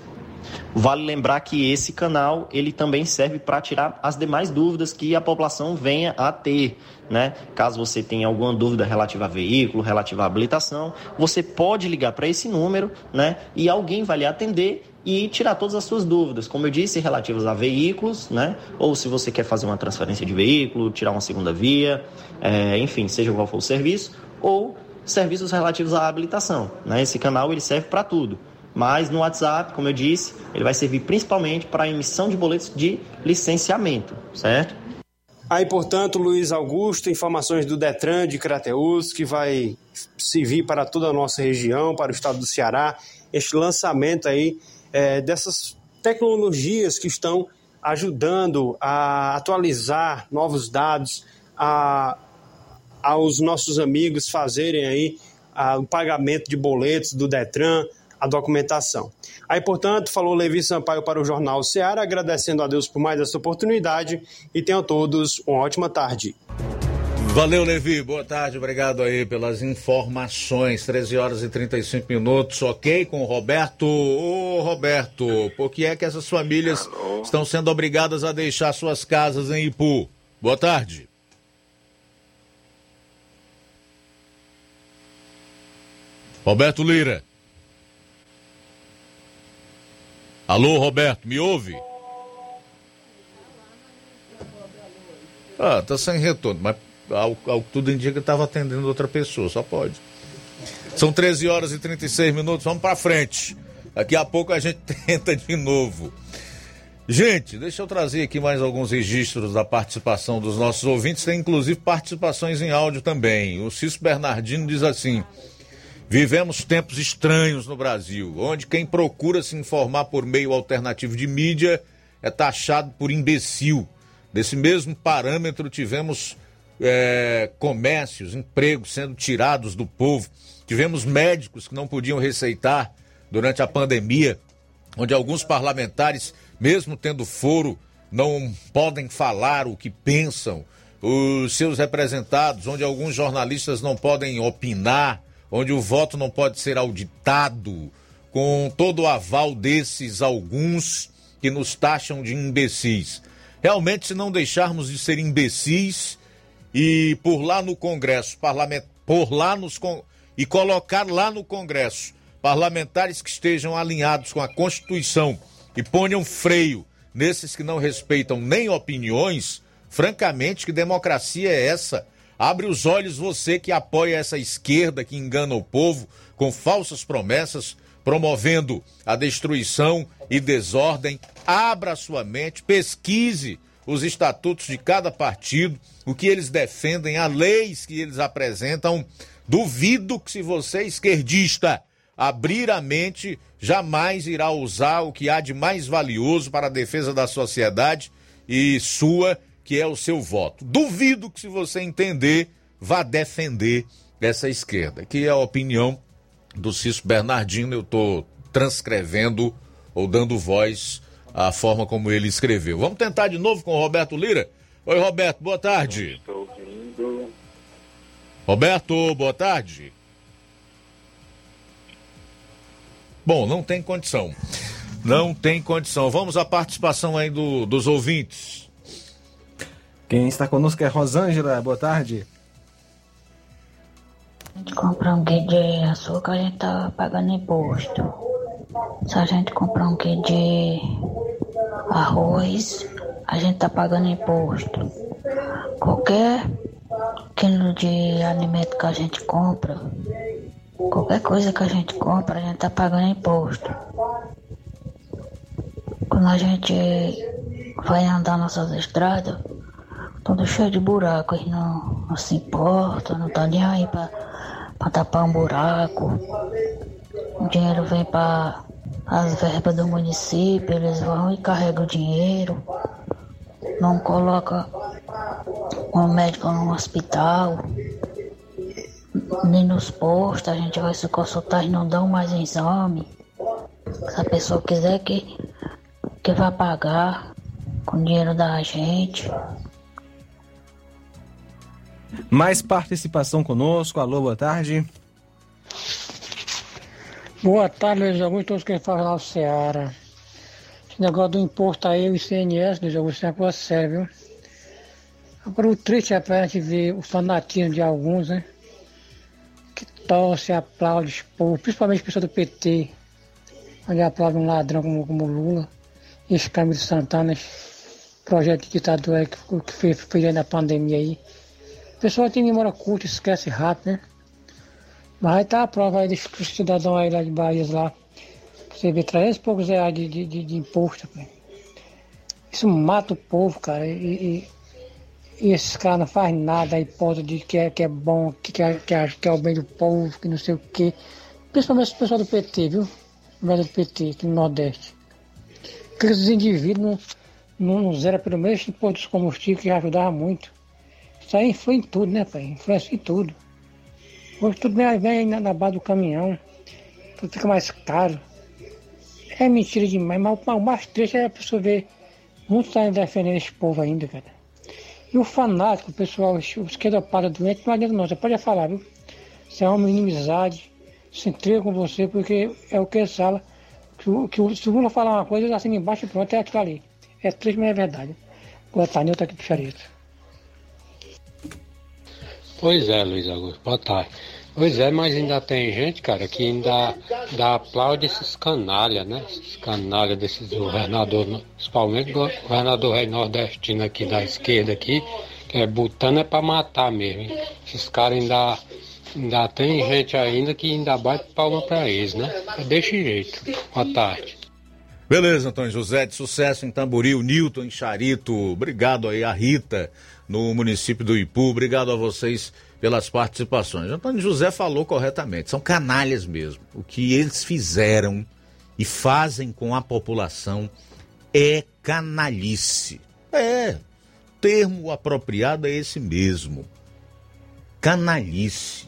Vale lembrar que esse canal ele também serve para tirar as demais dúvidas que a população venha a ter, né? Caso você tenha alguma dúvida relativa a veículo, relativa à habilitação, você pode ligar para esse número, né? E alguém vai lhe atender e tirar todas as suas dúvidas, como eu disse, relativas a veículos, né? Ou se você quer fazer uma transferência de veículo, tirar uma segunda via, é, enfim, seja qual for o serviço, ou serviços relativos à habilitação. Né? Esse canal ele serve para tudo. Mas no WhatsApp, como eu disse, ele vai servir principalmente para a emissão de boletos de licenciamento, certo? Aí, portanto, Luiz Augusto, informações do Detran de Crateus, que vai servir para toda a nossa região, para o estado do Ceará, este lançamento aí é, dessas tecnologias que estão ajudando a atualizar novos dados, a, aos nossos amigos fazerem aí a, o pagamento de boletos do Detran, a documentação. Aí, portanto, falou Levi Sampaio para o Jornal Ceará, agradecendo a Deus por mais essa oportunidade e tenham todos uma ótima tarde. Valeu, Levi. Boa tarde. Obrigado aí pelas informações. 13 horas e 35 minutos. Ok com o Roberto. Ô, Roberto, por que é que essas famílias Alô? estão sendo obrigadas a deixar suas casas em Ipu? Boa tarde. Roberto Lira. Alô, Roberto, me ouve? Ah, tá sem retorno, mas ao, ao que tudo indica estava atendendo outra pessoa, só pode. São 13 horas e 36 minutos, vamos para frente. Daqui a pouco a gente tenta de novo. Gente, deixa eu trazer aqui mais alguns registros da participação dos nossos ouvintes, tem inclusive participações em áudio também. O Cício Bernardino diz assim: Vivemos tempos estranhos no Brasil, onde quem procura se informar por meio alternativo de mídia é taxado por imbecil. Desse mesmo parâmetro, tivemos é, comércios, empregos sendo tirados do povo, tivemos médicos que não podiam receitar durante a pandemia, onde alguns parlamentares, mesmo tendo foro, não podem falar o que pensam, os seus representados, onde alguns jornalistas não podem opinar onde o voto não pode ser auditado, com todo o aval desses alguns que nos taxam de imbecis. Realmente, se não deixarmos de ser imbecis e por lá no Congresso, parlament... por lá nos e colocar lá no Congresso parlamentares que estejam alinhados com a Constituição e ponham freio nesses que não respeitam nem opiniões, francamente, que democracia é essa? Abre os olhos você que apoia essa esquerda que engana o povo com falsas promessas, promovendo a destruição e desordem. Abra sua mente, pesquise os estatutos de cada partido, o que eles defendem, as leis que eles apresentam. Duvido que se você esquerdista abrir a mente, jamais irá usar o que há de mais valioso para a defesa da sociedade e sua que é o seu voto. Duvido que, se você entender, vá defender essa esquerda, que é a opinião do Cício Bernardino. Eu estou transcrevendo ou dando voz à forma como ele escreveu. Vamos tentar de novo com o Roberto Lira? Oi, Roberto, boa tarde. Estou ouvindo. Roberto, boa tarde. Bom, não tem condição. Não tem condição. Vamos à participação aí do, dos ouvintes. Quem está conosco é Rosângela. Boa tarde. A gente compra um quilo de açúcar, a gente tá pagando imposto. Se a gente comprar um quilo de arroz, a gente tá pagando imposto. Qualquer quilo de alimento que a gente compra, qualquer coisa que a gente compra, a gente tá pagando imposto. Quando a gente vai andar nessas estradas, tudo cheio de buraco, eles não, não se importa, não tá nem aí pra tapar um buraco. O dinheiro vem para as verbas do município, eles vão e carregam o dinheiro. Não coloca um médico no hospital, nem nos postos, a gente vai se consultar e não dão mais exame. Se a pessoa quiser que, que vai pagar com o dinheiro da gente. Mais participação conosco. Alô, boa tarde. Boa tarde, Luiz Augusto, todos que falam lá no Ceará. Esse negócio do imposto aí, o ICNS, Luiz Augusto, é uma coisa séria, viu? Agora, o triste é pra gente ver o fanatismo de alguns, né? Que torce, aplaude povo, principalmente pessoas do PT, onde aplaude um ladrão como, como Lula, esse Camilo Santana, projeto de ditadura que, que fez, fez aí na pandemia aí. O pessoal tem memória curta, esquece rápido, né? Mas aí tá a prova aí dos cidadãos aí lá de Bahia lá. Vê 300 e poucos reais de, de, de, de imposto. Isso mata o povo, cara. E, e, e esses caras não fazem nada aí, ponto de que é, que é bom, que, que, é, que, é, que é o bem do povo, que não sei o quê. Principalmente o pessoal do PT, viu? O velho do PT, aqui no Nordeste. Aqueles indivíduos não, não, zera pelo menos imposto dos combustíveis, que já ajudava muito. Isso aí foi em tudo, né, pai? Influencia em tudo. Hoje tudo vem na, na base do caminhão, tudo fica mais caro. É mentira demais, mas o mais triste é a pessoa ver muitos estarem defendendo esse povo ainda, cara. E o fanático, o pessoal, os esquerdopada doente, não adianta não, você pode falar, viu? Você é uma inimizade, se entrega com você, porque é o que ele fala. Que, o, que o, se o Lula falar uma coisa, ele assina embaixo e pronto, é aquilo ali. É triste, mas é verdade. Boa tarde, eu tô aqui pro Charito. Pois é, Luiz Augusto, boa tarde. Pois é, mas ainda tem gente, cara, que ainda dá aplaude esses canalha, né? Esses canalha desses governadores, principalmente o governador rei nordestino aqui da esquerda aqui, que é botando é pra matar mesmo. Hein? Esses caras ainda, ainda tem gente ainda que ainda bate palma pra eles, né? É desse jeito. Boa tarde. Beleza, Antônio José, de sucesso em Tamboril, Newton em Charito, obrigado aí a Rita no município do Ipu, obrigado a vocês pelas participações. Antônio José falou corretamente, são canalhas mesmo. O que eles fizeram e fazem com a população é canalice. É, termo apropriado é esse mesmo. Canalice.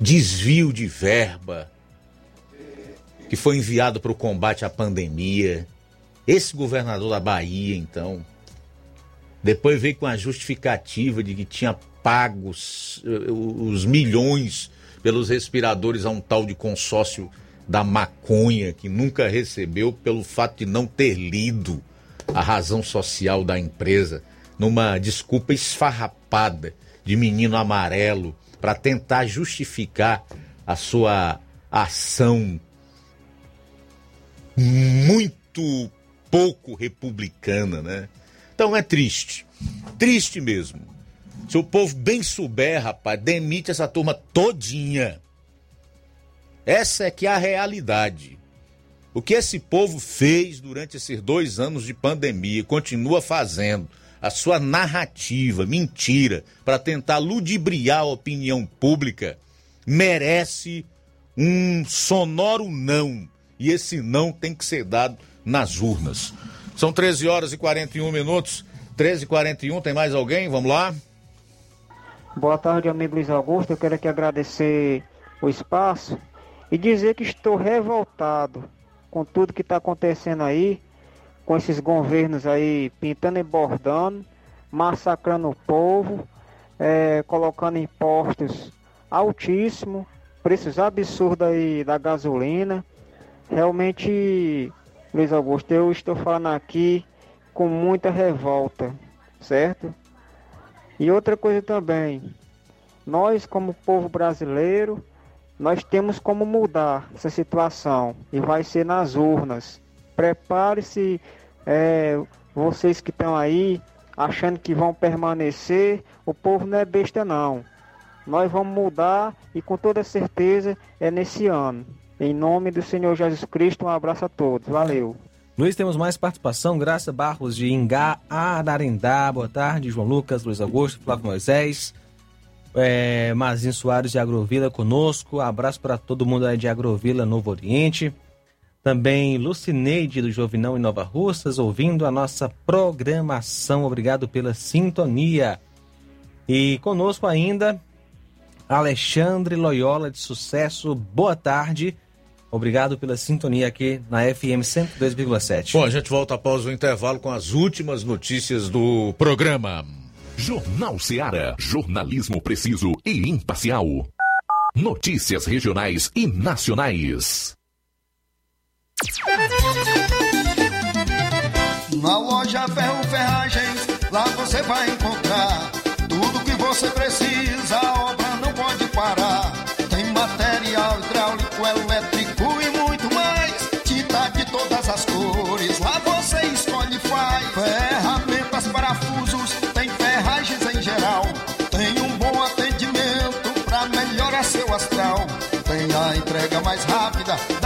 Desvio de verba que foi enviado para o combate à pandemia. Esse governador da Bahia, então, depois veio com a justificativa de que tinha pago os, os milhões pelos respiradores a um tal de consórcio da maconha, que nunca recebeu pelo fato de não ter lido a razão social da empresa, numa desculpa esfarrapada de menino amarelo para tentar justificar a sua ação muito pouco republicana, né? Então é triste. Triste mesmo. Se o povo bem souber, rapaz, demite essa turma todinha. Essa é que é a realidade. O que esse povo fez durante esses dois anos de pandemia, continua fazendo, a sua narrativa, mentira, para tentar ludibriar a opinião pública, merece um sonoro não. E esse não tem que ser dado nas urnas. São 13 horas e 41 minutos. 13 e 41 tem mais alguém? Vamos lá. Boa tarde, amigo Luiz Augusto. Eu quero aqui agradecer o espaço e dizer que estou revoltado com tudo que está acontecendo aí, com esses governos aí pintando e bordando, massacrando o povo, é, colocando impostos altíssimos preços absurdos aí da gasolina. Realmente, Luiz Augusto, eu estou falando aqui com muita revolta, certo? E outra coisa também, nós como povo brasileiro, nós temos como mudar essa situação e vai ser nas urnas. Prepare-se, é, vocês que estão aí achando que vão permanecer, o povo não é besta não. Nós vamos mudar e com toda certeza é nesse ano. Em nome do Senhor Jesus Cristo, um abraço a todos. Valeu. Luiz, temos mais participação. Graça Barros de Ingá, Ararendá. Boa tarde, João Lucas, Luiz Augusto, Flávio Moisés. É, Mazinho Soares de Agrovila conosco. Abraço para todo mundo aí de Agrovila, Novo Oriente. Também Lucineide do Jovinão em Nova Russas, ouvindo a nossa programação. Obrigado pela sintonia. E conosco ainda Alexandre Loyola de Sucesso. Boa tarde. Obrigado pela sintonia aqui na FM 102,7. Bom, a gente volta após o intervalo com as últimas notícias do programa. Jornal Seara. Jornalismo preciso e imparcial. Notícias regionais e nacionais. Na loja Ferro Ferragens, lá você vai encontrar tudo que você precisa.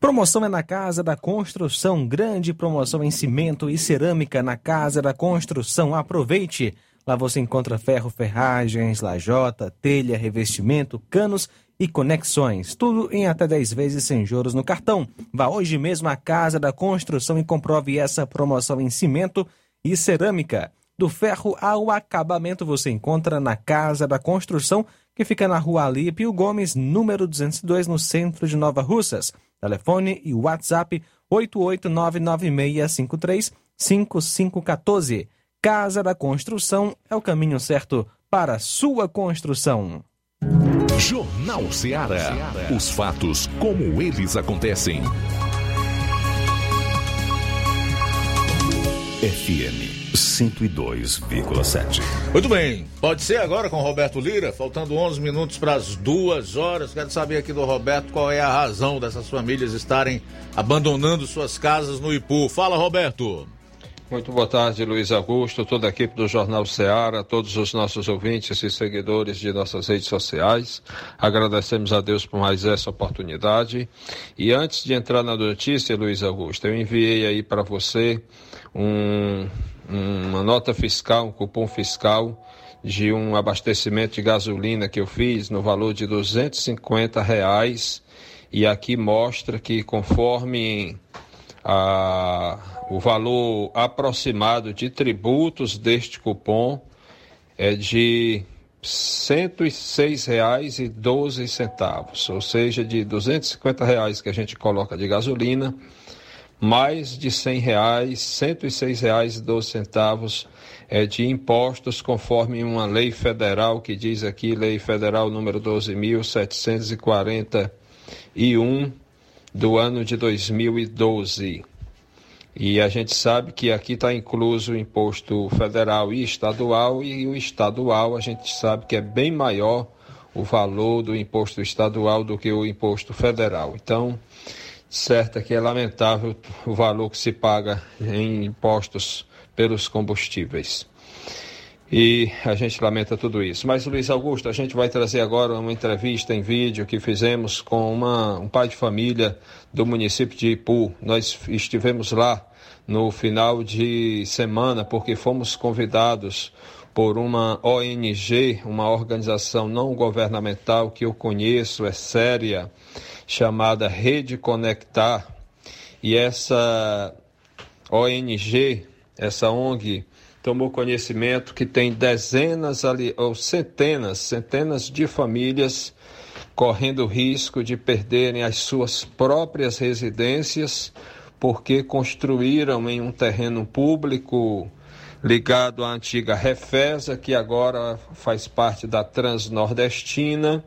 Promoção é na Casa da Construção. Grande promoção em cimento e cerâmica na Casa da Construção. Aproveite! Lá você encontra ferro, ferragens, lajota, telha, revestimento, canos e conexões. Tudo em até 10 vezes sem juros no cartão. Vá hoje mesmo à Casa da Construção e comprove essa promoção em cimento e cerâmica. Do ferro ao acabamento você encontra na Casa da Construção, que fica na rua Alípio Gomes, número 202, no centro de Nova Russas. Telefone e WhatsApp 88996535514. Casa da Construção é o caminho certo para sua construção. Jornal Ceará. Os fatos como eles acontecem. FM 102,7. Muito bem, pode ser agora com Roberto Lira, faltando 11 minutos para as duas horas. Quero saber aqui do Roberto qual é a razão dessas famílias estarem abandonando suas casas no Ipu. Fala, Roberto. Muito boa tarde, Luiz Augusto, toda a equipe do Jornal Ceará, todos os nossos ouvintes e seguidores de nossas redes sociais. Agradecemos a Deus por mais essa oportunidade. E antes de entrar na notícia, Luiz Augusto, eu enviei aí para você um, uma nota fiscal, um cupom fiscal de um abastecimento de gasolina que eu fiz no valor de 250 reais. E aqui mostra que conforme a, o valor aproximado de tributos deste cupom é de R$ 106,12, ou seja, de 250 reais que a gente coloca de gasolina, mais de 100 reais, R$ 106,12 é de impostos, conforme uma lei federal que diz aqui, lei federal número 12.741 do ano de 2012. E a gente sabe que aqui está incluso o imposto federal e estadual, e o estadual a gente sabe que é bem maior o valor do imposto estadual do que o imposto federal. Então, certo é que é lamentável o valor que se paga em impostos pelos combustíveis. E a gente lamenta tudo isso. Mas, Luiz Augusto, a gente vai trazer agora uma entrevista em vídeo que fizemos com uma, um pai de família do município de Ipu. Nós estivemos lá no final de semana porque fomos convidados por uma ONG, uma organização não governamental que eu conheço, é séria, chamada Rede Conectar. E essa ONG, essa ONG, tomou conhecimento que tem dezenas ali, ou centenas, centenas de famílias correndo risco de perderem as suas próprias residências porque construíram em um terreno público ligado à antiga Refesa, que agora faz parte da Transnordestina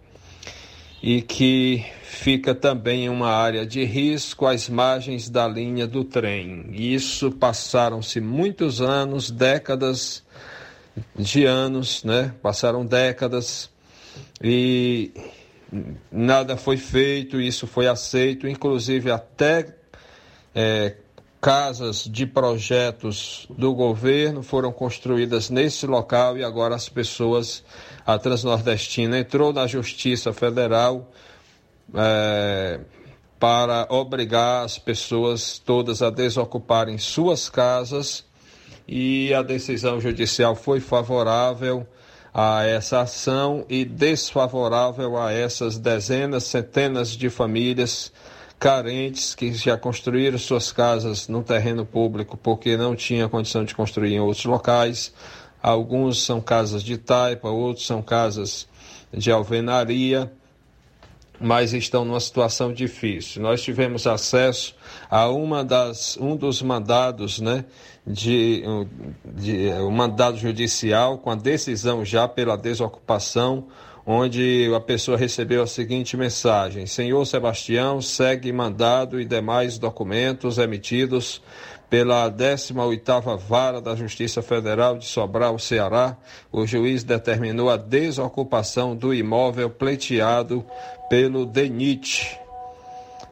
e que fica também em uma área de risco às margens da linha do trem. Isso passaram-se muitos anos, décadas de anos, né? Passaram décadas e nada foi feito, isso foi aceito, inclusive até é, casas de projetos do governo foram construídas nesse local e agora as pessoas, a Transnordestina entrou na Justiça Federal é, para obrigar as pessoas todas a desocuparem suas casas e a decisão judicial foi favorável a essa ação e desfavorável a essas dezenas, centenas de famílias carentes que já construíram suas casas no terreno público porque não tinha condição de construir em outros locais. Alguns são casas de taipa, outros são casas de alvenaria mas estão numa situação difícil. Nós tivemos acesso a uma das, um dos mandados, né, de, de um mandado judicial com a decisão já pela desocupação, onde a pessoa recebeu a seguinte mensagem: Senhor Sebastião, segue mandado e demais documentos emitidos pela 18ª Vara da Justiça Federal de Sobral, Ceará, o juiz determinou a desocupação do imóvel pleiteado pelo DENIT,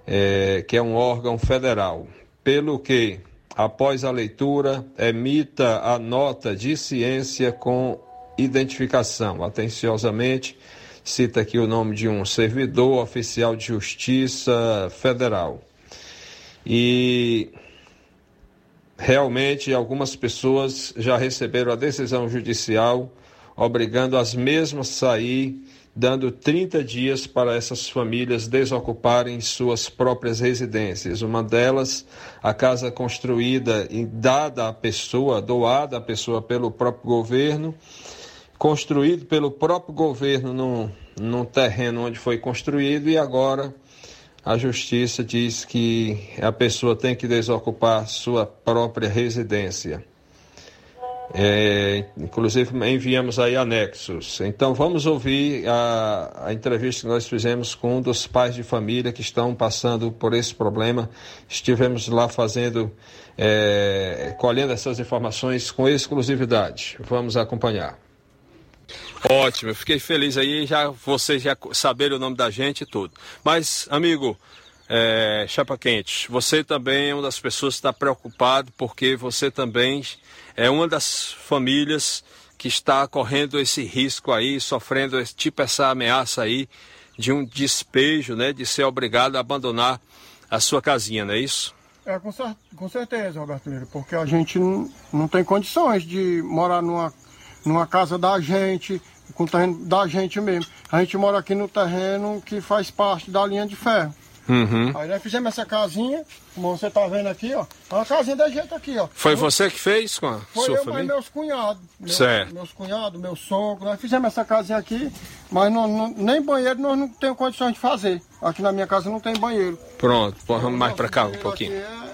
é, que é um órgão federal, pelo que, após a leitura, emita a nota de ciência com identificação. Atenciosamente, cita aqui o nome de um servidor oficial de justiça federal. E realmente algumas pessoas já receberam a decisão judicial obrigando as mesmas a sair dando 30 dias para essas famílias desocuparem suas próprias residências. Uma delas, a casa construída e dada à pessoa, doada à pessoa pelo próprio governo, construído pelo próprio governo num, num terreno onde foi construído e agora a justiça diz que a pessoa tem que desocupar sua própria residência. É, inclusive enviamos aí anexos. Então vamos ouvir a, a entrevista que nós fizemos com um dos pais de família que estão passando por esse problema. Estivemos lá fazendo, é, colhendo essas informações com exclusividade. Vamos acompanhar. Ótimo, eu fiquei feliz aí, já vocês já saberem o nome da gente e tudo. Mas, amigo, é, Chapa Quente, você também é uma das pessoas que está preocupado porque você também é uma das famílias que está correndo esse risco aí, sofrendo esse, tipo essa ameaça aí de um despejo, né, de ser obrigado a abandonar a sua casinha, não é isso? É, com, cer com certeza, Roberto Lira, porque a gente não, não tem condições de morar numa, numa casa da gente, com o terreno da gente mesmo. A gente mora aqui no terreno que faz parte da linha de ferro. Uhum. Aí nós fizemos essa casinha, como você tá vendo aqui, ó. Uma casinha da gente aqui, ó. Foi você que fez com a Foi sua eu, família? meus cunhados. Meu- Certo. Meus cunhados, meu sogro. Nós fizemos essa casinha aqui, mas não, não- nem banheiro nós não temos condições de fazer. Aqui na minha casa não tem banheiro. Pronto, vamos mais para cá um pouquinho.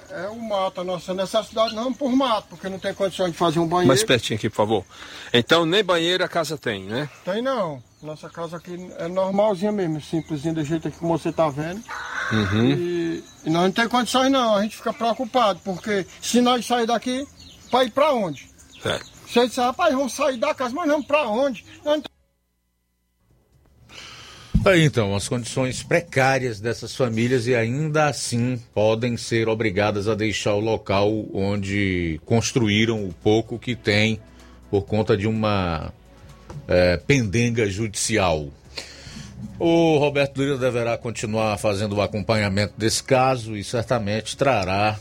É o mato, a nossa necessidade não por mato, porque não tem condições de fazer um banheiro. Mais pertinho aqui, por favor. Então, nem banheiro a casa tem, né? Tem não. Nossa casa aqui é normalzinha mesmo, simplesinha, do jeito como você tá vendo. Uhum. E, e nós não tem condições não, a gente fica preocupado, porque se nós sair daqui, para ir para onde? Certo. Você diz, rapaz, vamos sair da casa, mas não para onde? Nós não Aí então, as condições precárias dessas famílias e ainda assim podem ser obrigadas a deixar o local onde construíram o pouco que tem por conta de uma eh, pendenga judicial. O Roberto Lira deverá continuar fazendo o acompanhamento desse caso e certamente trará,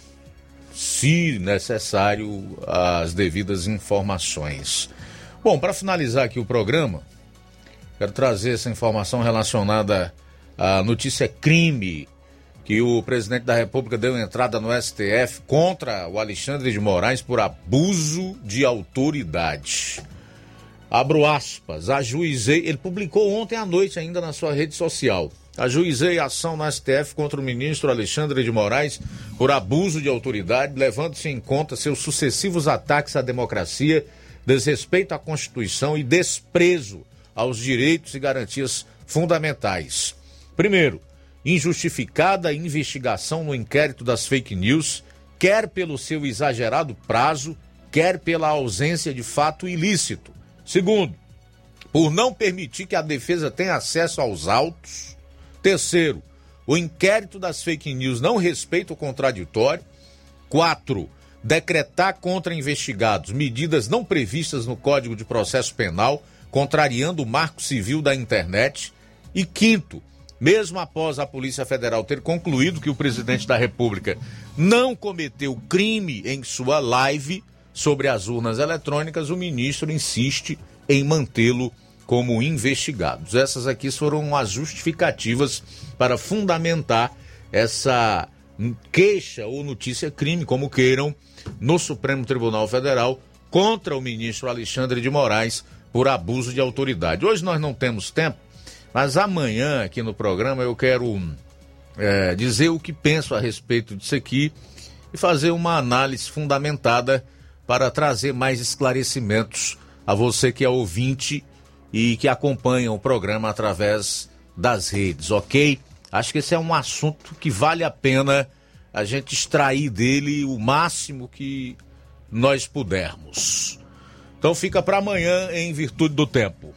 se necessário, as devidas informações. Bom, para finalizar aqui o programa, Quero trazer essa informação relacionada à notícia crime que o presidente da República deu entrada no STF contra o Alexandre de Moraes por abuso de autoridade. Abro aspas, ajuizei, ele publicou ontem à noite ainda na sua rede social. Ajuizei ação no STF contra o ministro Alexandre de Moraes por abuso de autoridade, levando-se em conta seus sucessivos ataques à democracia, desrespeito à Constituição e desprezo aos direitos e garantias fundamentais. Primeiro, injustificada investigação no inquérito das fake news, quer pelo seu exagerado prazo, quer pela ausência de fato ilícito. Segundo, por não permitir que a defesa tenha acesso aos autos. Terceiro, o inquérito das fake news não respeita o contraditório. Quatro, decretar contra investigados medidas não previstas no Código de Processo Penal, contrariando o marco civil da internet. E quinto, mesmo após a Polícia Federal ter concluído que o presidente da República não cometeu crime em sua live sobre as urnas eletrônicas, o ministro insiste em mantê-lo como investigado. Essas aqui foram as justificativas para fundamentar essa queixa ou notícia crime, como queiram, no Supremo Tribunal Federal contra o ministro Alexandre de Moraes por abuso de autoridade. Hoje nós não temos tempo, mas amanhã aqui no programa eu quero é, dizer o que penso a respeito disso aqui e fazer uma análise fundamentada para trazer mais esclarecimentos a você que é ouvinte e que acompanha o programa através das redes, ok? Acho que esse é um assunto que vale a pena a gente extrair dele o máximo que nós pudermos. Então fica para amanhã em virtude do tempo.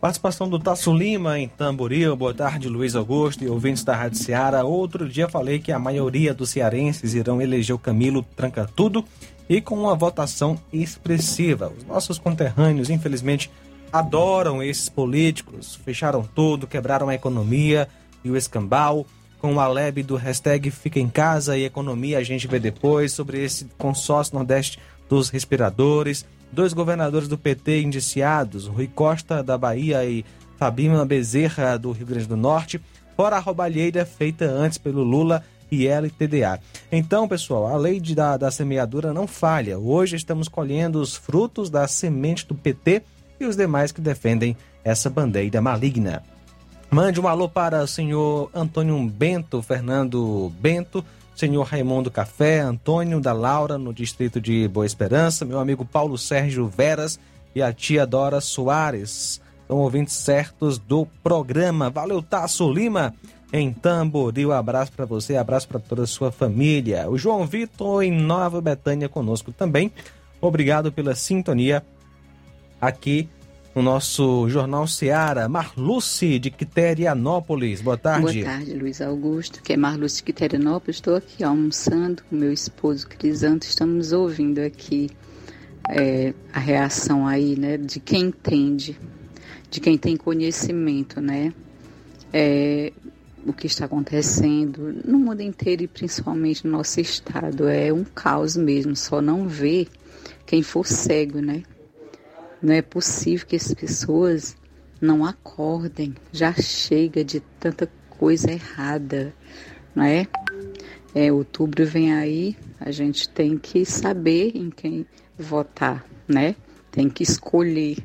Participação do Tasso Lima em Tamboril. Boa tarde, Luiz Augusto e ouvintes da Rádio Ceará. Outro dia falei que a maioria dos cearenses irão eleger o Camilo Tranca Tudo e com uma votação expressiva. Os nossos conterrâneos, infelizmente, adoram esses políticos. Fecharam tudo, quebraram a economia e o escambau. Com o Aleb do hashtag Fica em Casa e Economia, a gente vê depois sobre esse consórcio Nordeste dos respiradores. Dois governadores do PT indiciados, Rui Costa da Bahia e Fabima Bezerra, do Rio Grande do Norte, fora a roubalheira feita antes pelo Lula e LTDA. Então, pessoal, a lei de, da, da semeadura não falha. Hoje estamos colhendo os frutos da semente do PT e os demais que defendem essa bandeira maligna. Mande um alô para o senhor Antônio Bento, Fernando Bento, senhor Raimundo Café, Antônio da Laura, no distrito de Boa Esperança, meu amigo Paulo Sérgio Veras e a tia Dora Soares. São ouvintes certos do programa. Valeu, Tasso Lima, em Tamboril. Abraço para você, abraço para toda a sua família. O João Vitor, em Nova Betânia, conosco também. Obrigado pela sintonia aqui no nosso Jornal Seara. Marluce, de Quiterianópolis. Boa tarde. Boa tarde, Luiz Augusto, que é Marluce de Quiterianópolis. Estou aqui almoçando com meu esposo Crisanto. Estamos ouvindo aqui é, a reação aí, né, de quem entende, de quem tem conhecimento, né? É, o que está acontecendo no mundo inteiro e principalmente no nosso estado. É um caos mesmo, só não vê quem for cego, né? Não é possível que as pessoas não acordem. Já chega de tanta coisa errada, não é? É, outubro vem aí, a gente tem que saber em quem votar, né? Tem que escolher,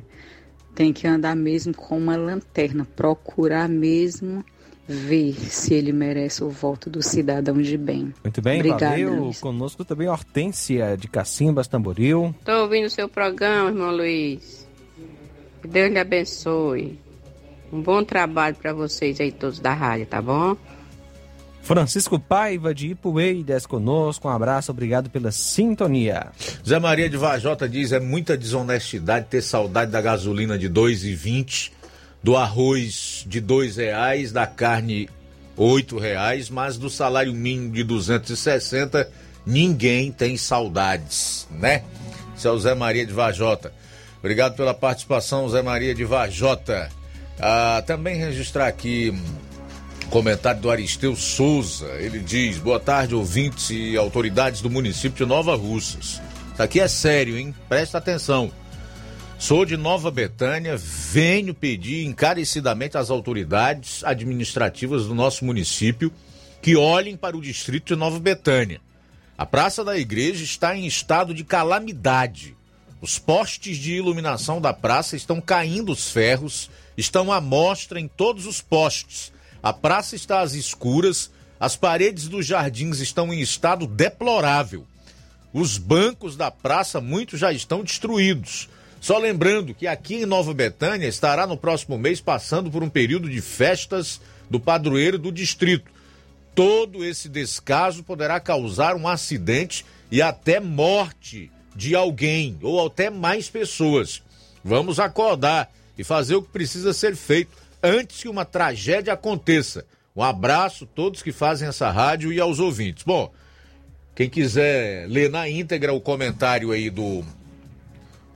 tem que andar mesmo com uma lanterna, procurar mesmo ver se ele merece o voto do cidadão de bem. Muito bem, Obrigada, valeu. Luiz. Conosco também Hortência, de Cacimbas, Tamboril. Tô ouvindo o seu programa, irmão Luiz. Que Deus lhe abençoe. Um bom trabalho para vocês aí todos da rádio, tá bom? Francisco Paiva, de Ipueiras, conosco. Um abraço, obrigado pela sintonia. Zé Maria de Vajota diz: é muita desonestidade ter saudade da gasolina de 2,20, do arroz de dois reais, da carne oito reais, mas do salário mínimo de 260 ninguém tem saudades, né? Esse é o Zé Maria de Vajota. Obrigado pela participação, Zé Maria de Vajota. Ah, também registrar aqui comentário do Aristeu Souza. Ele diz: Boa tarde, ouvintes e autoridades do município de Nova Russas. Isso aqui é sério, hein? Presta atenção. Sou de Nova Betânia, venho pedir encarecidamente às autoridades administrativas do nosso município que olhem para o distrito de Nova Betânia. A Praça da Igreja está em estado de calamidade. Os postes de iluminação da praça estão caindo os ferros, estão à mostra em todos os postes. A praça está às escuras, as paredes dos jardins estão em estado deplorável. Os bancos da praça, muitos já estão destruídos. Só lembrando que aqui em Nova Betânia estará no próximo mês passando por um período de festas do padroeiro do distrito. Todo esse descaso poderá causar um acidente e até morte de alguém ou até mais pessoas. Vamos acordar e fazer o que precisa ser feito antes que uma tragédia aconteça. Um abraço a todos que fazem essa rádio e aos ouvintes. Bom, quem quiser ler na íntegra o comentário aí do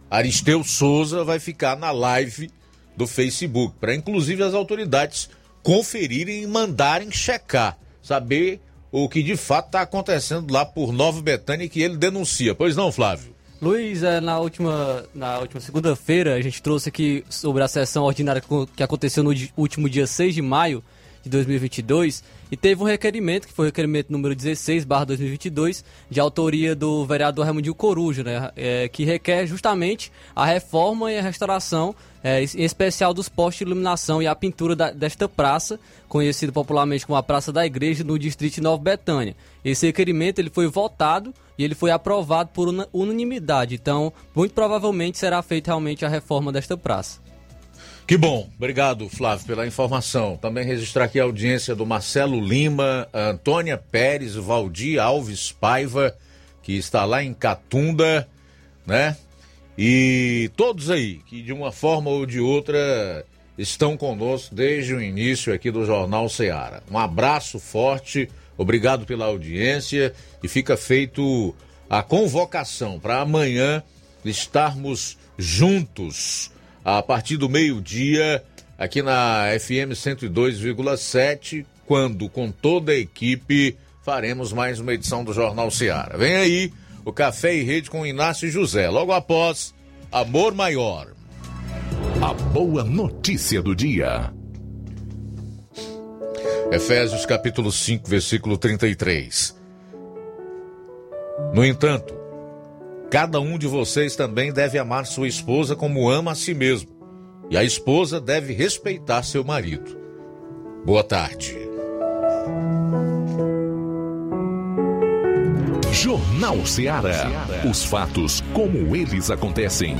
Aristeu Souza vai ficar na live do Facebook, para inclusive as autoridades conferirem e mandarem checar, saber o que de fato está acontecendo lá por Nova Betânia que ele denuncia. Pois não, Flávio? Luiz, é, na última, na última segunda-feira a gente trouxe aqui sobre a sessão ordinária que aconteceu no último dia 6 de maio de 2022 e teve um requerimento, que foi o requerimento número 16, barra 2022, de autoria do vereador Raimundinho Coruja, né, é, que requer justamente a reforma e a restauração, é, em especial dos postes de iluminação e a pintura da- desta praça, conhecida popularmente como a Praça da Igreja, no distrito de Nova Betânia. Esse requerimento ele foi votado e ele foi aprovado por una- unanimidade, então muito provavelmente será feita realmente a reforma desta praça. Que bom, obrigado Flávio pela informação. Também registrar aqui a audiência do Marcelo Lima, Antônia Pérez, Valdir Alves Paiva, que está lá em Catunda, né? E todos aí que de uma forma ou de outra estão conosco desde o início aqui do Jornal Ceará. Um abraço forte, obrigado pela audiência e fica feito a convocação para amanhã estarmos juntos a partir do meio-dia aqui na FM 102,7, quando com toda a equipe faremos mais uma edição do Jornal Ceará. Vem aí o Café e Rede com Inácio José, logo após Amor Maior. A boa notícia do dia. Efésios capítulo 5, versículo 33. No entanto, cada um de vocês também deve amar sua esposa como ama a si mesmo, e a esposa deve respeitar seu marido. Boa tarde. Jornal Ceará. Os fatos como eles acontecem.